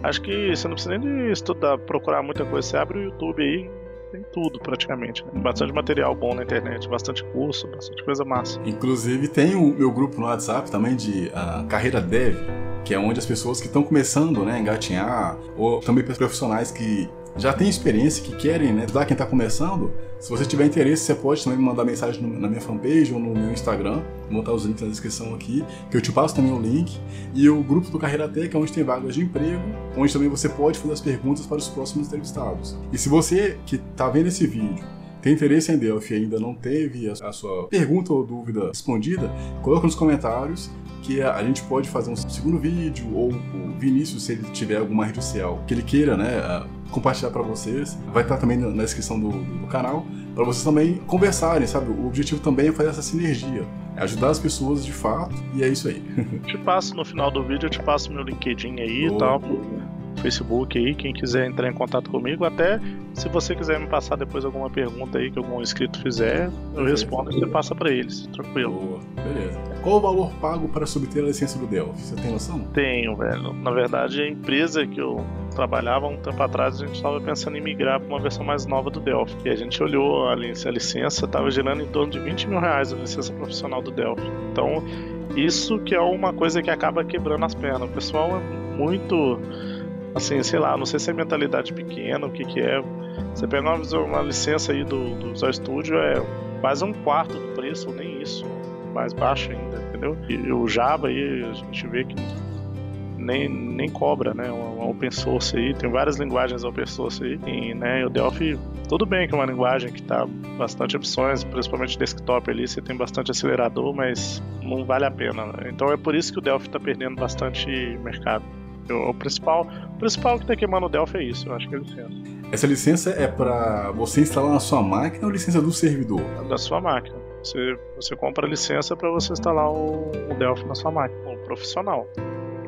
acho que você não precisa nem de estudar, procurar muita coisa. Você abre o YouTube aí, tem tudo praticamente. Né? Bastante material bom na internet, bastante curso, bastante coisa massa. Inclusive tem o meu grupo no WhatsApp também de uh, carreira dev, que é onde as pessoas que estão começando né, a engatinhar, ou também profissionais que já têm experiência, que querem né, ajudar quem está começando, se você tiver interesse, você pode também mandar mensagem na minha fanpage ou no meu Instagram. Vou botar os links na descrição aqui, que eu te passo também o link. E o grupo do Carreira Tech, onde tem vagas de emprego, onde também você pode fazer as perguntas para os próximos entrevistados. E se você que está vendo esse vídeo tem interesse em Delphi e ainda não teve a sua pergunta ou dúvida respondida, coloca nos comentários que a gente pode fazer um segundo vídeo ou o Vinícius, se ele tiver alguma rede social que ele queira, né, compartilhar para vocês, vai estar também na descrição do, do canal, para vocês também conversarem, sabe? O objetivo também é fazer essa sinergia, é ajudar as pessoas de fato, e é isso aí. te passo no final do vídeo, eu te passo meu LinkedIn aí e tal Facebook aí, quem quiser entrar em contato comigo, até se você quiser me passar depois alguma pergunta aí que algum inscrito fizer, eu respondo e você passa para eles, tranquilo. Boa, beleza. Qual o valor pago para subter a licença do Delphi? Você tem noção? Tenho, velho. Na verdade, a empresa que eu trabalhava um tempo atrás, a gente estava pensando em migrar para uma versão mais nova do Delphi. E a gente olhou a licença, estava gerando em torno de 20 mil reais a licença profissional do Delphi. Então, isso que é uma coisa que acaba quebrando as pernas. O pessoal é muito assim, sei lá, não sei se é mentalidade pequena, o que que é. Você pega uma, uma licença aí do, do Visual Studio, é quase um quarto do preço, ou nem isso, mais baixo ainda, entendeu? E o Java aí, a gente vê que nem, nem cobra, né? Uma, open source aí, tem várias linguagens open source aí, e, né? o Delphi, tudo bem que é uma linguagem que tá bastante opções, principalmente desktop ali, você tem bastante acelerador, mas não vale a pena. Né? Então é por isso que o Delphi tá perdendo bastante mercado. O principal, o principal que está queimando o Delphi é isso, eu acho que é licença. Essa licença é para você instalar na sua máquina ou licença do servidor? Da sua máquina. Você, você compra a licença para você instalar o, o Delphi na sua máquina, o profissional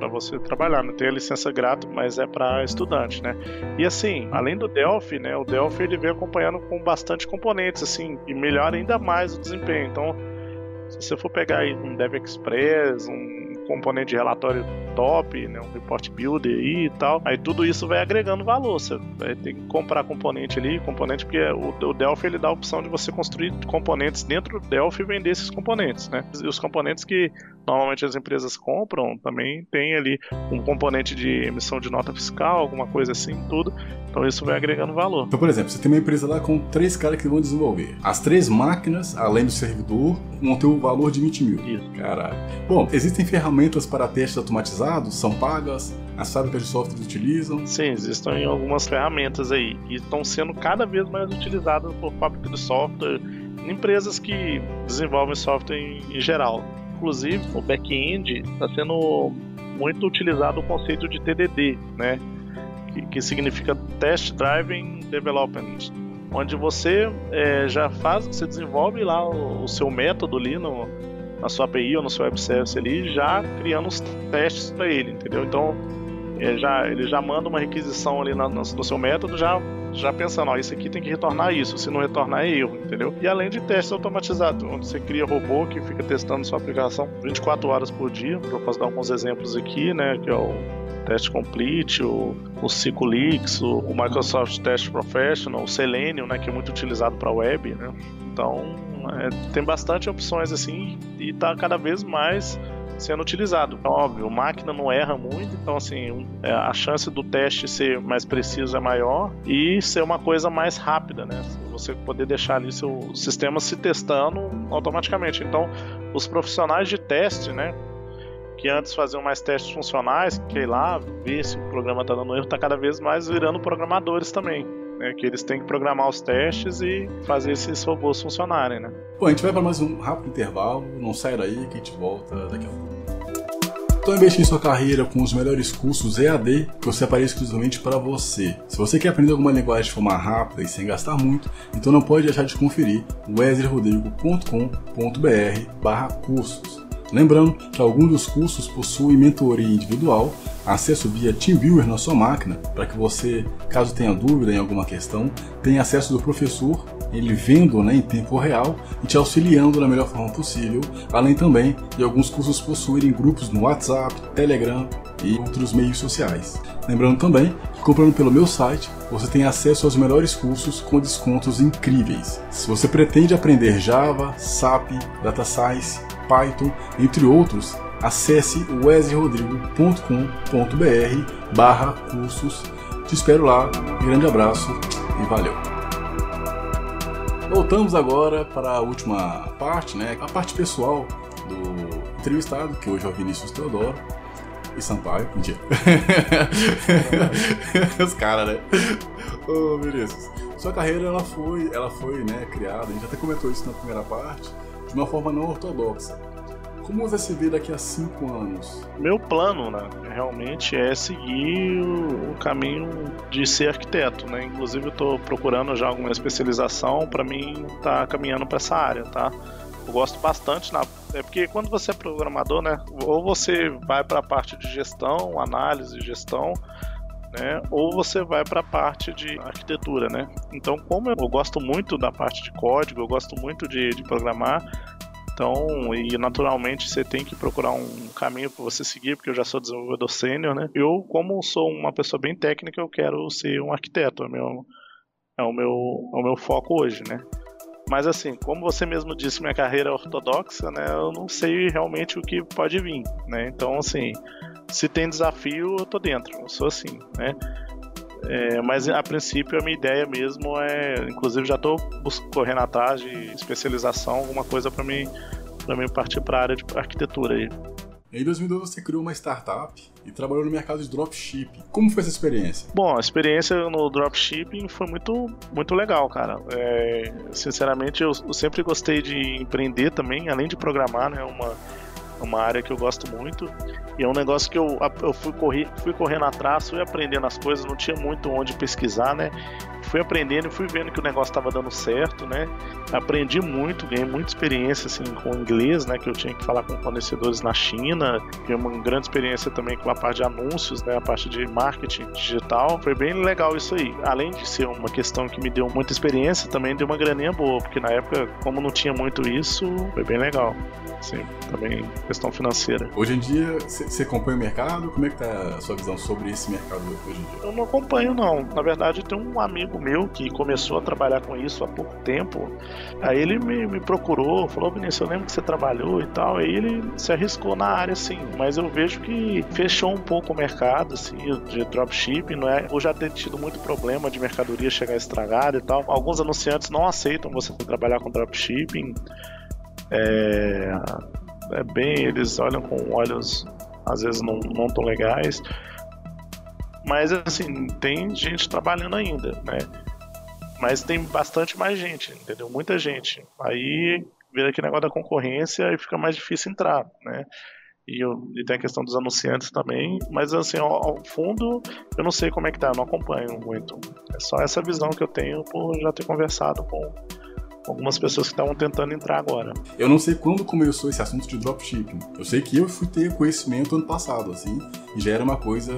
para você trabalhar. Não tem a licença gratuita, mas é para estudante, né? E assim, além do Delphi, né? O Delphi ele vem acompanhando com bastante componentes, assim, e melhora ainda mais o desempenho. Então, se você for pegar aí um Dev Express, um componente de relatório top, né, um report builder aí e tal. Aí tudo isso vai agregando valor. Você vai ter que comprar componente ali, componente porque o, o Delphi ele dá a opção de você construir componentes dentro do Delphi e vender esses componentes, né? E os componentes que normalmente as empresas compram também tem ali um componente de emissão de nota fiscal, alguma coisa assim, tudo. Então isso vai agregando valor. Então, por exemplo, você tem uma empresa lá com três caras que vão desenvolver. As três máquinas, além do servidor, vão ter o valor de 20 mil. Isso. Caralho. Bom, existem ferramentas para testes automatizados? São pagas? As fábricas de software utilizam? Sim, existem algumas ferramentas aí que estão sendo cada vez mais utilizadas por fábricas de software, empresas que desenvolvem software em, em geral. Inclusive, o back-end está sendo muito utilizado o conceito de TDD, né? que, que significa Test Driving Development, onde você é, já faz, você desenvolve lá o, o seu método ali no, na sua API ou no seu web service ali, já criando os testes para ele, entendeu? Então é, já, ele já manda uma requisição ali no, no, seu método, já, já pensando, ó, isso aqui tem que retornar isso, se não retornar é erro, entendeu? E além de testes automatizados, onde você cria robô que fica testando sua aplicação 24 horas por dia, eu posso dar alguns exemplos aqui, né, que é o Test Complete, o, o Ciculix, o, o, Microsoft Test Professional, o Selenium, né, que é muito utilizado para web, né? Então, é, tem bastante opções assim e está cada vez mais sendo utilizado. Então, óbvio, máquina não erra muito, então assim, é, a chance do teste ser mais preciso é maior e ser uma coisa mais rápida, né? Você poder deixar ali seu sistema se testando automaticamente. Então, os profissionais de teste, né? que antes faziam mais testes funcionais, que lá, ver se o programa está dando erro, está cada vez mais virando programadores também. Né, que eles têm que programar os testes e fazer esses robôs funcionarem, né? Bom, a gente vai para mais um rápido intervalo, não sai daí que a gente volta daqui a pouco. Então investe em sua carreira com os melhores cursos EAD que eu separei exclusivamente para você. Se você quer aprender alguma linguagem de forma rápida e sem gastar muito, então não pode deixar de conferir wesleyrodrigo.com.br cursos. Lembrando que alguns dos cursos possuem mentoria individual, acesso via TeamViewer na sua máquina, para que você, caso tenha dúvida em alguma questão, tenha acesso do professor, ele vendo né, em tempo real e te auxiliando da melhor forma possível, além também de alguns cursos possuírem grupos no WhatsApp, Telegram e outros meios sociais. Lembrando também que comprando pelo meu site, você tem acesso aos melhores cursos com descontos incríveis. Se você pretende aprender Java, SAP, Data Science, Python, entre outros, acesse wesleyrodrigo.com.br barra cursos. Te espero lá, grande abraço e valeu! Voltamos agora para a última parte, né? a parte pessoal do entrevistado, que hoje é o Vinícius Teodoro e Sampaio. Mentira. Os caras, né? Ô, oh, Vinícius. Sua carreira ela foi, ela foi né, criada, a gente até comentou isso na primeira parte, de uma forma não ortodoxa. Como você se vê daqui a cinco anos? Meu plano, né, realmente é seguir o caminho de ser arquiteto, né? Inclusive estou procurando já alguma especialização para mim estar tá caminhando para essa área, tá? Eu gosto bastante na é porque quando você é programador, né, ou você vai para a parte de gestão, análise, gestão, né? Ou você vai para a parte de arquitetura, né? Então, como eu gosto muito da parte de código, eu gosto muito de, de programar, então, e naturalmente você tem que procurar um caminho para você seguir, porque eu já sou desenvolvedor sênior, né? Eu, como sou uma pessoa bem técnica, eu quero ser um arquiteto, é, meu, é, o, meu, é o meu foco hoje, né? Mas assim, como você mesmo disse, minha carreira é ortodoxa, né? Eu não sei realmente o que pode vir, né? Então, assim, se tem desafio, eu tô dentro. Eu sou assim, né? É, mas a princípio a minha ideia mesmo é, inclusive já estou correndo atrás de especialização, alguma coisa para mim, para mim partir para a área de arquitetura aí. Em 2002 você criou uma startup e trabalhou no mercado de dropshipping. Como foi essa experiência? Bom, a experiência no dropshipping foi muito, muito legal, cara. É, sinceramente, eu, eu sempre gostei de empreender também, além de programar, né? Uma, uma área que eu gosto muito. E é um negócio que eu, eu fui, correr, fui correndo atrás, fui aprendendo as coisas, não tinha muito onde pesquisar, né? Fui aprendendo e fui vendo que o negócio estava dando certo, né? Aprendi muito, ganhei muita experiência assim com inglês, né? Que eu tinha que falar com fornecedores na China, ganhei uma grande experiência também com a parte de anúncios, né? A parte de marketing digital. Foi bem legal isso aí. Além de ser uma questão que me deu muita experiência, também deu uma graninha boa, porque na época, como não tinha muito isso, foi bem legal. Sim, também questão financeira. Hoje em dia, você acompanha o mercado? Como é que tá a sua visão sobre esse mercado hoje em dia? Eu não acompanho, não. Na verdade, tem um amigo meu que começou a trabalhar com isso há pouco tempo. Aí ele me, me procurou, falou, Vinícius, eu lembro que você trabalhou e tal. Aí ele se arriscou na área, sim. Mas eu vejo que fechou um pouco o mercado, assim, de dropshipping, não é? Ou já tem tido muito problema de mercadoria chegar estragada e tal. Alguns anunciantes não aceitam você trabalhar com dropshipping. É, é bem, eles olham com olhos às vezes não, não tão legais. Mas assim, tem gente trabalhando ainda, né? Mas tem bastante mais gente, entendeu? Muita gente. Aí vira aquele negócio da concorrência e fica mais difícil entrar, né? E, eu, e, tem a questão dos anunciantes também, mas assim, ao, ao, fundo, eu não sei como é que tá, eu não acompanho muito. É só essa visão que eu tenho por já ter conversado com algumas pessoas que estavam tentando entrar agora. Eu não sei quando começou esse assunto de dropshipping. Eu sei que eu fui ter conhecimento ano passado, assim, e já era uma coisa,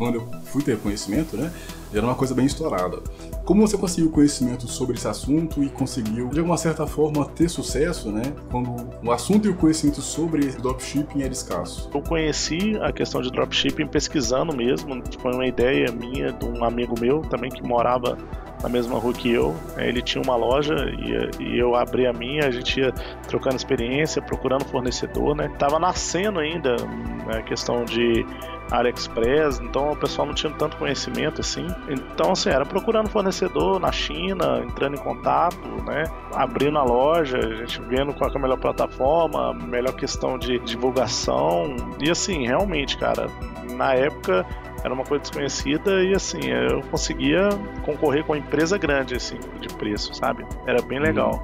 quando eu fui ter conhecimento, né, era uma coisa bem estourada. Como você conseguiu conhecimento sobre esse assunto e conseguiu, de alguma certa forma, ter sucesso, né? Quando o assunto e o conhecimento sobre dropshipping era escasso? Eu conheci a questão de dropshipping pesquisando mesmo. Foi uma ideia minha de um amigo meu também que morava na mesma rua que eu. É, ele tinha uma loja e, e, eu abri a minha, a gente ia trocando experiência, procurando fornecedor, né? Tava nascendo ainda né, a questão de AliExpress, então o pessoal não tinha tanto conhecimento assim. Então, assim, era procurando fornecedor na China, entrando em contato, né? Abrindo a loja, a gente vendo qual é a melhor plataforma, melhor questão de divulgação. E assim, realmente, cara, na época era uma coisa desconhecida e assim, eu conseguia concorrer com uma empresa grande assim de preço, sabe? Era bem legal.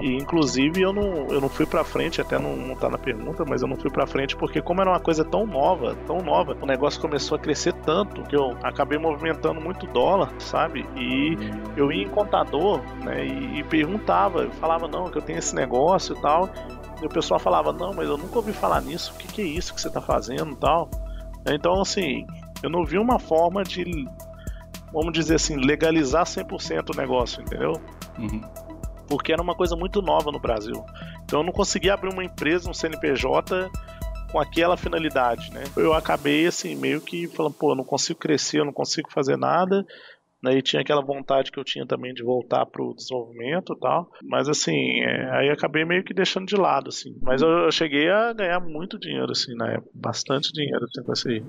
E inclusive eu não, eu não fui pra frente, até não, não tá na pergunta, mas eu não fui pra frente porque como era uma coisa tão nova, tão nova, o negócio começou a crescer tanto que eu acabei movimentando muito dólar, sabe? E eu ia em contador, né, e, e perguntava, eu falava, não, que eu tenho esse negócio e tal. E o pessoal falava, não, mas eu nunca ouvi falar nisso, o que, que é isso que você tá fazendo e tal. Então, assim, eu não vi uma forma de, vamos dizer assim, legalizar 100% o negócio, entendeu? Uhum. Porque era uma coisa muito nova no Brasil. Então eu não conseguia abrir uma empresa, um CNPJ com aquela finalidade, né? Eu acabei assim, meio que falando, pô, eu não consigo crescer, eu não consigo fazer nada. Né, e tinha aquela vontade que eu tinha também de voltar para o desenvolvimento e tal. Mas assim, é, aí acabei meio que deixando de lado, assim. Mas eu, eu, cheguei a ganhar muito dinheiro, assim, na época. Bastante dinheiro assim, com isso aí.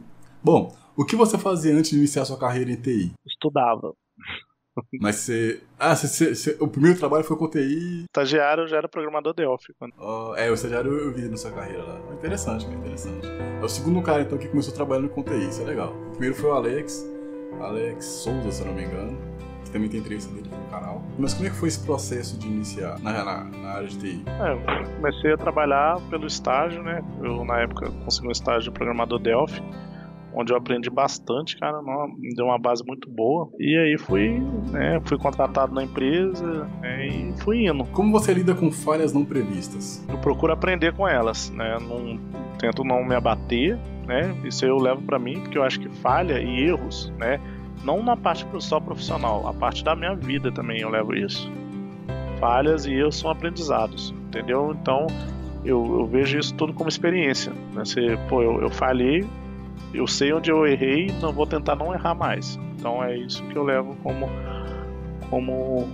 Bom, o que você fazia antes de iniciar sua carreira em TI? Estudava. Mas você. Ah, você, você, o primeiro trabalho foi com TI. Estagiário já era programador Delphi. Quando... Oh, é, o estagiário eu vi na sua carreira lá. Interessante, interessante. É o segundo cara então que começou trabalhando com TI, isso é legal. O primeiro foi o Alex, Alex Souza, se eu não me engano, que também tem entrevista dele no canal. Mas como é que foi esse processo de iniciar na, na, na área de TI? É, eu comecei a trabalhar pelo estágio, né? Eu na época consegui um estágio de programador Delphi onde eu aprendi bastante, cara, me deu uma base muito boa. E aí fui, né, fui contratado na empresa né, e fui indo. Como você lida com falhas não previstas? Eu procuro aprender com elas, né? Não, tento não me abater, né? Isso eu levo para mim, porque eu acho que falha e erros, né? Não na parte só profissional, a parte da minha vida também eu levo isso. Falhas e erros são aprendizados, entendeu? Então eu, eu vejo isso tudo como experiência. Né? Você, pô, eu, eu falhei, eu sei onde eu errei, não vou tentar não errar mais. Então é isso que eu levo como como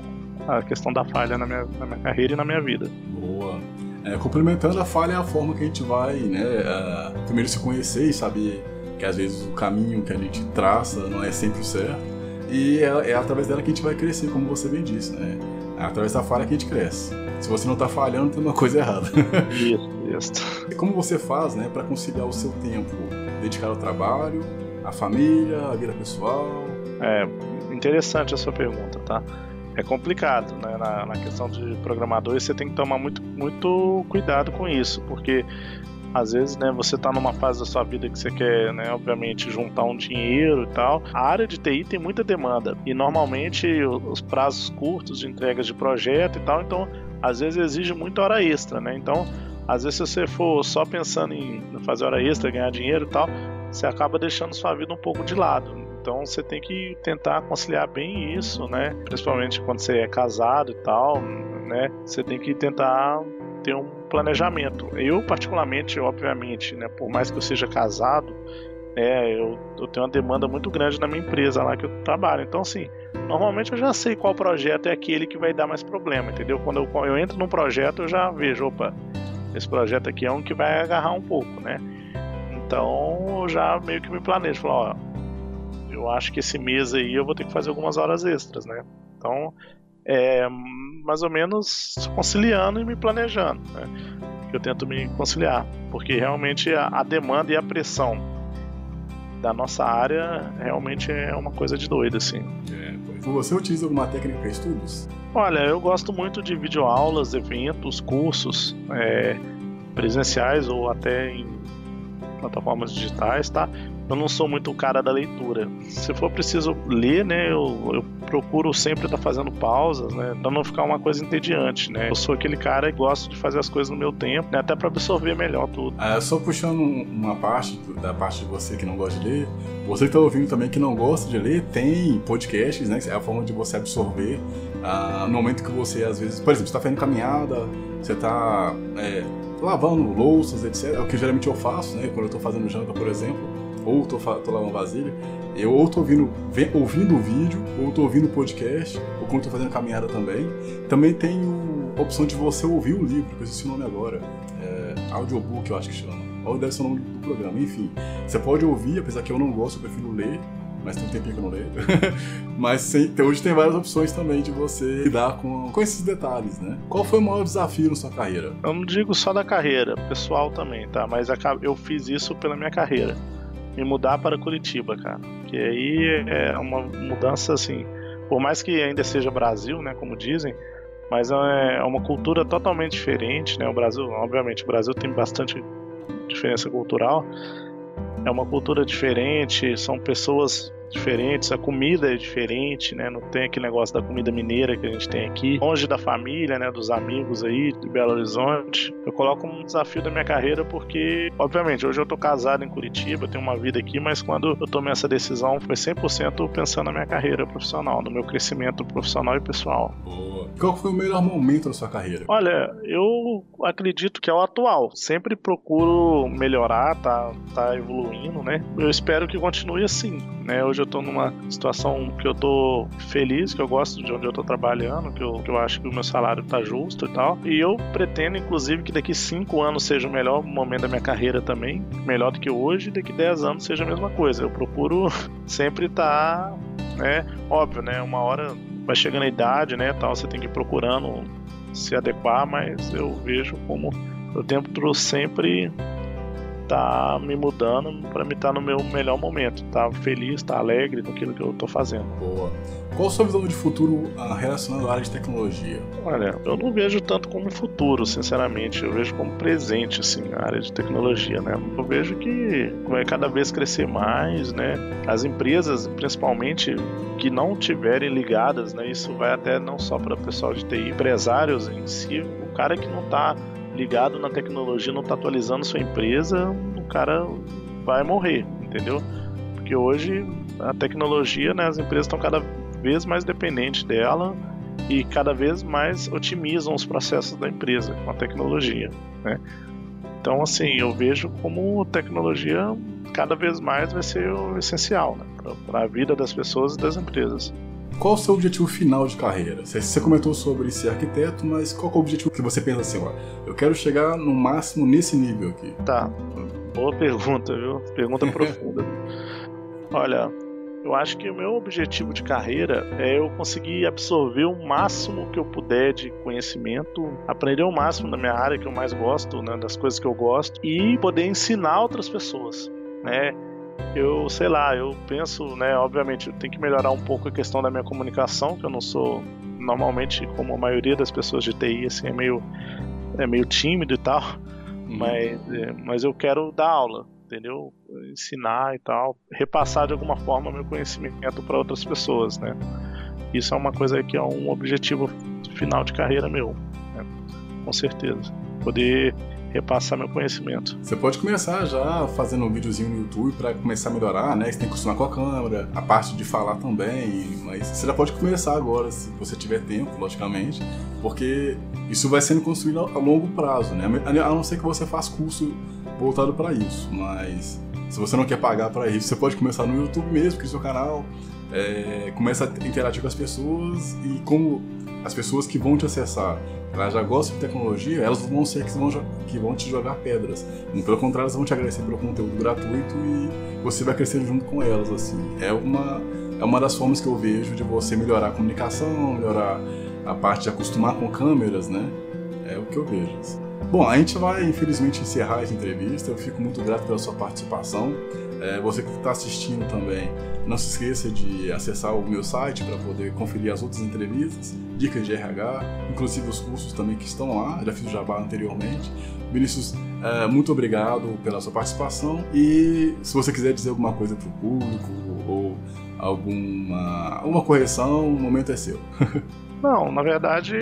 a questão da falha na minha, na minha carreira e na minha vida. Boa. É, complementando a falha é a forma que a gente vai, né, uh, primeiro se conhecer e saber que às vezes o caminho que a gente traça não é sempre o certo. E é, é através dela que a gente vai crescer, como você bem disse, né? É através da falha que a gente cresce. Se você não está falhando, tem uma coisa errada. Isso, isso. E como você faz, né, para conciliar o seu tempo dedicado ao trabalho, à família, à vida pessoal? É interessante a sua pergunta, tá? É complicado, né? Na, na questão de programador, você tem que tomar muito, muito cuidado com isso, porque às vezes, né, você está numa fase da sua vida que você quer, né, obviamente, juntar um dinheiro e tal. A área de TI tem muita demanda e normalmente os prazos curtos de entrega de projeto e tal, então às vezes exige muita hora extra, né? Então, às vezes se você for só pensando em fazer hora extra, ganhar dinheiro e tal, você acaba deixando sua vida um pouco de lado. Então você tem que tentar conciliar bem isso, né? Principalmente quando você é casado e tal, né? Você tem que tentar ter um planejamento. Eu, particularmente, obviamente, né, por mais que eu seja casado, é, eu, eu, tenho uma demanda muito grande na minha empresa lá que eu trabalho. Então, assim, normalmente eu já sei qual projeto é aquele que vai dar mais problema, entendeu? Quando eu, eu entro num projeto, eu já vejo, opa, esse projeto aqui é um que vai agarrar um pouco, né? Então, eu já meio que me planejo, falo, ó, eu acho que esse mês aí eu vou ter que fazer algumas horas extras, né? Então, é, mais ou menos conciliando e me planejando. Né? Eu tento me conciliar, porque realmente a, a demanda e a pressão da nossa área realmente é uma coisa de doido, assim. É, Você utiliza alguma técnica para estudos? Olha, eu gosto muito de videoaulas, eventos, cursos é, presenciais ou até em plataformas digitais, tá? Eu não sou muito o cara da leitura. Se for preciso ler, né, eu, eu procuro sempre estar tá fazendo pausas, né, para não ficar uma coisa entediante, né. Eu sou aquele cara que gosta de fazer as coisas no meu tempo, né, até para absorver melhor tudo. Ah, só puxando uma parte da parte de você que não gosta de ler, você que está ouvindo também que não gosta de ler, tem podcasts, né, é a forma de você absorver ah, no momento que você às vezes, por exemplo, está fazendo caminhada, você está é, lavando louças, etc. É o que geralmente eu faço, né, quando eu estou fazendo janta, por exemplo ou tô, tô lavando vasilha, eu ou tô ouvindo, ouvindo o vídeo, ou tô ouvindo o podcast, ou quando tô fazendo caminhada também. Também tem a opção de você ouvir o livro, que eu esqueci o nome agora. É, audiobook, eu acho que chama. Ou deve ser o nome do programa, enfim. Você pode ouvir, apesar que eu não gosto, eu prefiro ler, mas tem um tempinho que eu não leio. mas sem, hoje tem várias opções também de você lidar com, com esses detalhes, né? Qual foi o maior desafio na sua carreira? Eu não digo só da carreira, pessoal também, tá? Mas eu fiz isso pela minha carreira me mudar para Curitiba, cara. Que aí é uma mudança assim, por mais que ainda seja Brasil, né, como dizem, mas é, é uma cultura totalmente diferente, né? O Brasil, obviamente, o Brasil tem bastante diferença cultural. É uma cultura diferente, são pessoas diferentes, a comida é diferente, né? Não tem aquele negócio da comida mineira que a gente tem aqui. Longe da família, né? Dos amigos aí de Belo Horizonte. Eu coloco um desafio da minha carreira porque, obviamente, hoje eu tô casado em Curitiba, tenho uma vida aqui, mas quando eu tomei essa decisão foi 100% pensando na minha carreira profissional, no meu crescimento profissional e pessoal. Boa. Qual foi o melhor momento da sua carreira? Olha, eu acredito que é o atual. Sempre procuro melhorar, tá, tá evoluindo, né? Eu espero que continue assim, né? Hoje eu tô numa situação que eu tô feliz, que eu gosto de onde eu tô trabalhando, que eu, que eu acho que o meu salário tá justo e tal. E eu pretendo, inclusive, que daqui cinco anos seja o melhor momento da minha carreira também, melhor do que hoje, e daqui 10 anos seja a mesma coisa. Eu procuro sempre estar, tá, né? Óbvio, né? Uma hora vai chegando a idade, né? Tal, você tem que ir procurando se adequar, mas eu vejo como eu tento sempre tá me mudando para me estar tá no meu melhor momento, tá feliz, tá alegre com aquilo que eu tô fazendo. Boa. Qual a sua visão de futuro ah, relacionada à área de tecnologia? Olha, eu não vejo tanto como futuro, sinceramente, eu vejo como presente, assim, a área de tecnologia, né? Eu vejo que vai cada vez crescer mais, né? As empresas, principalmente, que não tiverem ligadas, né? Isso vai até não só para o pessoal de TI, empresários em si, o cara que não está ligado na tecnologia, não está atualizando sua empresa, o cara vai morrer, entendeu? Porque hoje a tecnologia, né, as empresas estão cada vez mais dependentes dela e cada vez mais otimizam os processos da empresa com a tecnologia, né? Então, assim, eu vejo como tecnologia cada vez mais vai ser o essencial né, para a vida das pessoas e das empresas. Qual o seu objetivo final de carreira? Você comentou sobre ser arquiteto, mas qual é o objetivo que você pensa assim, ó, eu quero chegar no máximo nesse nível aqui? Tá, boa pergunta, viu? Pergunta profunda. Olha, eu acho que o meu objetivo de carreira é eu conseguir absorver o máximo que eu puder de conhecimento, aprender o máximo da minha área que eu mais gosto, né, das coisas que eu gosto e poder ensinar outras pessoas, né? Eu, sei lá, eu penso, né, obviamente, eu tenho que melhorar um pouco a questão da minha comunicação, que eu não sou normalmente como a maioria das pessoas de TI assim é meio é meio tímido e tal. Uhum. Mas, é, mas eu quero dar aula, entendeu? Ensinar e tal, repassar de alguma forma meu conhecimento para outras pessoas, né? Isso é uma coisa que é um objetivo final de carreira meu, né? com certeza. Poder repassar meu conhecimento. Você pode começar já fazendo um videozinho no YouTube para começar a melhorar, né? Você tem que acostumar com a câmera, a parte de falar também, mas você já pode começar agora, se você tiver tempo, logicamente, porque isso vai sendo construído a longo prazo, né? A não ser que você faça curso voltado para isso, mas se você não quer pagar para isso, você pode começar no YouTube mesmo, que é o seu canal, é, começa a interagir com as pessoas e como as pessoas que vão te acessar elas já gostam de tecnologia, elas vão ser que vão, que vão te jogar pedras. E, pelo contrário, elas vão te agradecer pelo conteúdo gratuito e você vai crescendo junto com elas. assim. É uma, é uma das formas que eu vejo de você melhorar a comunicação, melhorar a parte de acostumar com câmeras, né? É o que eu vejo. Assim. Bom, a gente vai infelizmente encerrar essa entrevista. Eu fico muito grato pela sua participação. É, você que está assistindo também, não se esqueça de acessar o meu site para poder conferir as outras entrevistas, dicas de RH, inclusive os cursos também que estão lá. Já fiz o jabá anteriormente. Vinícius, é, muito obrigado pela sua participação e se você quiser dizer alguma coisa para o público ou alguma, alguma correção, o momento é seu. Não, na verdade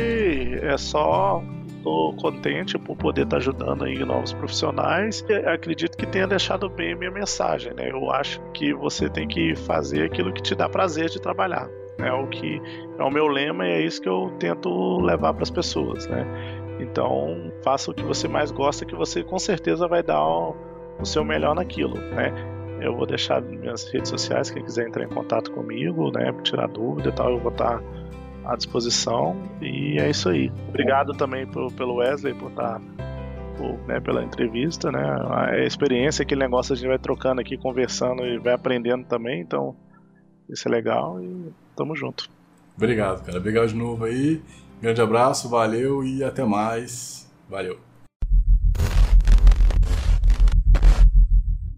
é só Estou contente por poder estar tá ajudando aí novos profissionais. E acredito que tenha deixado bem a minha mensagem, né? Eu acho que você tem que fazer aquilo que te dá prazer de trabalhar. É o que é o meu lema e é isso que eu tento levar para as pessoas, né? Então, faça o que você mais gosta, que você com certeza vai dar o, o seu melhor naquilo, né? Eu vou deixar minhas redes sociais, quem quiser entrar em contato comigo, né, tirar dúvida e tal, eu vou estar tá à disposição. E é isso aí. Obrigado também pelo Wesley por estar. Por, né, pela entrevista, né? A experiência, aquele negócio a gente vai trocando aqui, conversando e vai aprendendo também, então isso é legal e tamo junto. Obrigado, cara. Obrigado de novo aí. Grande abraço, valeu e até mais. Valeu.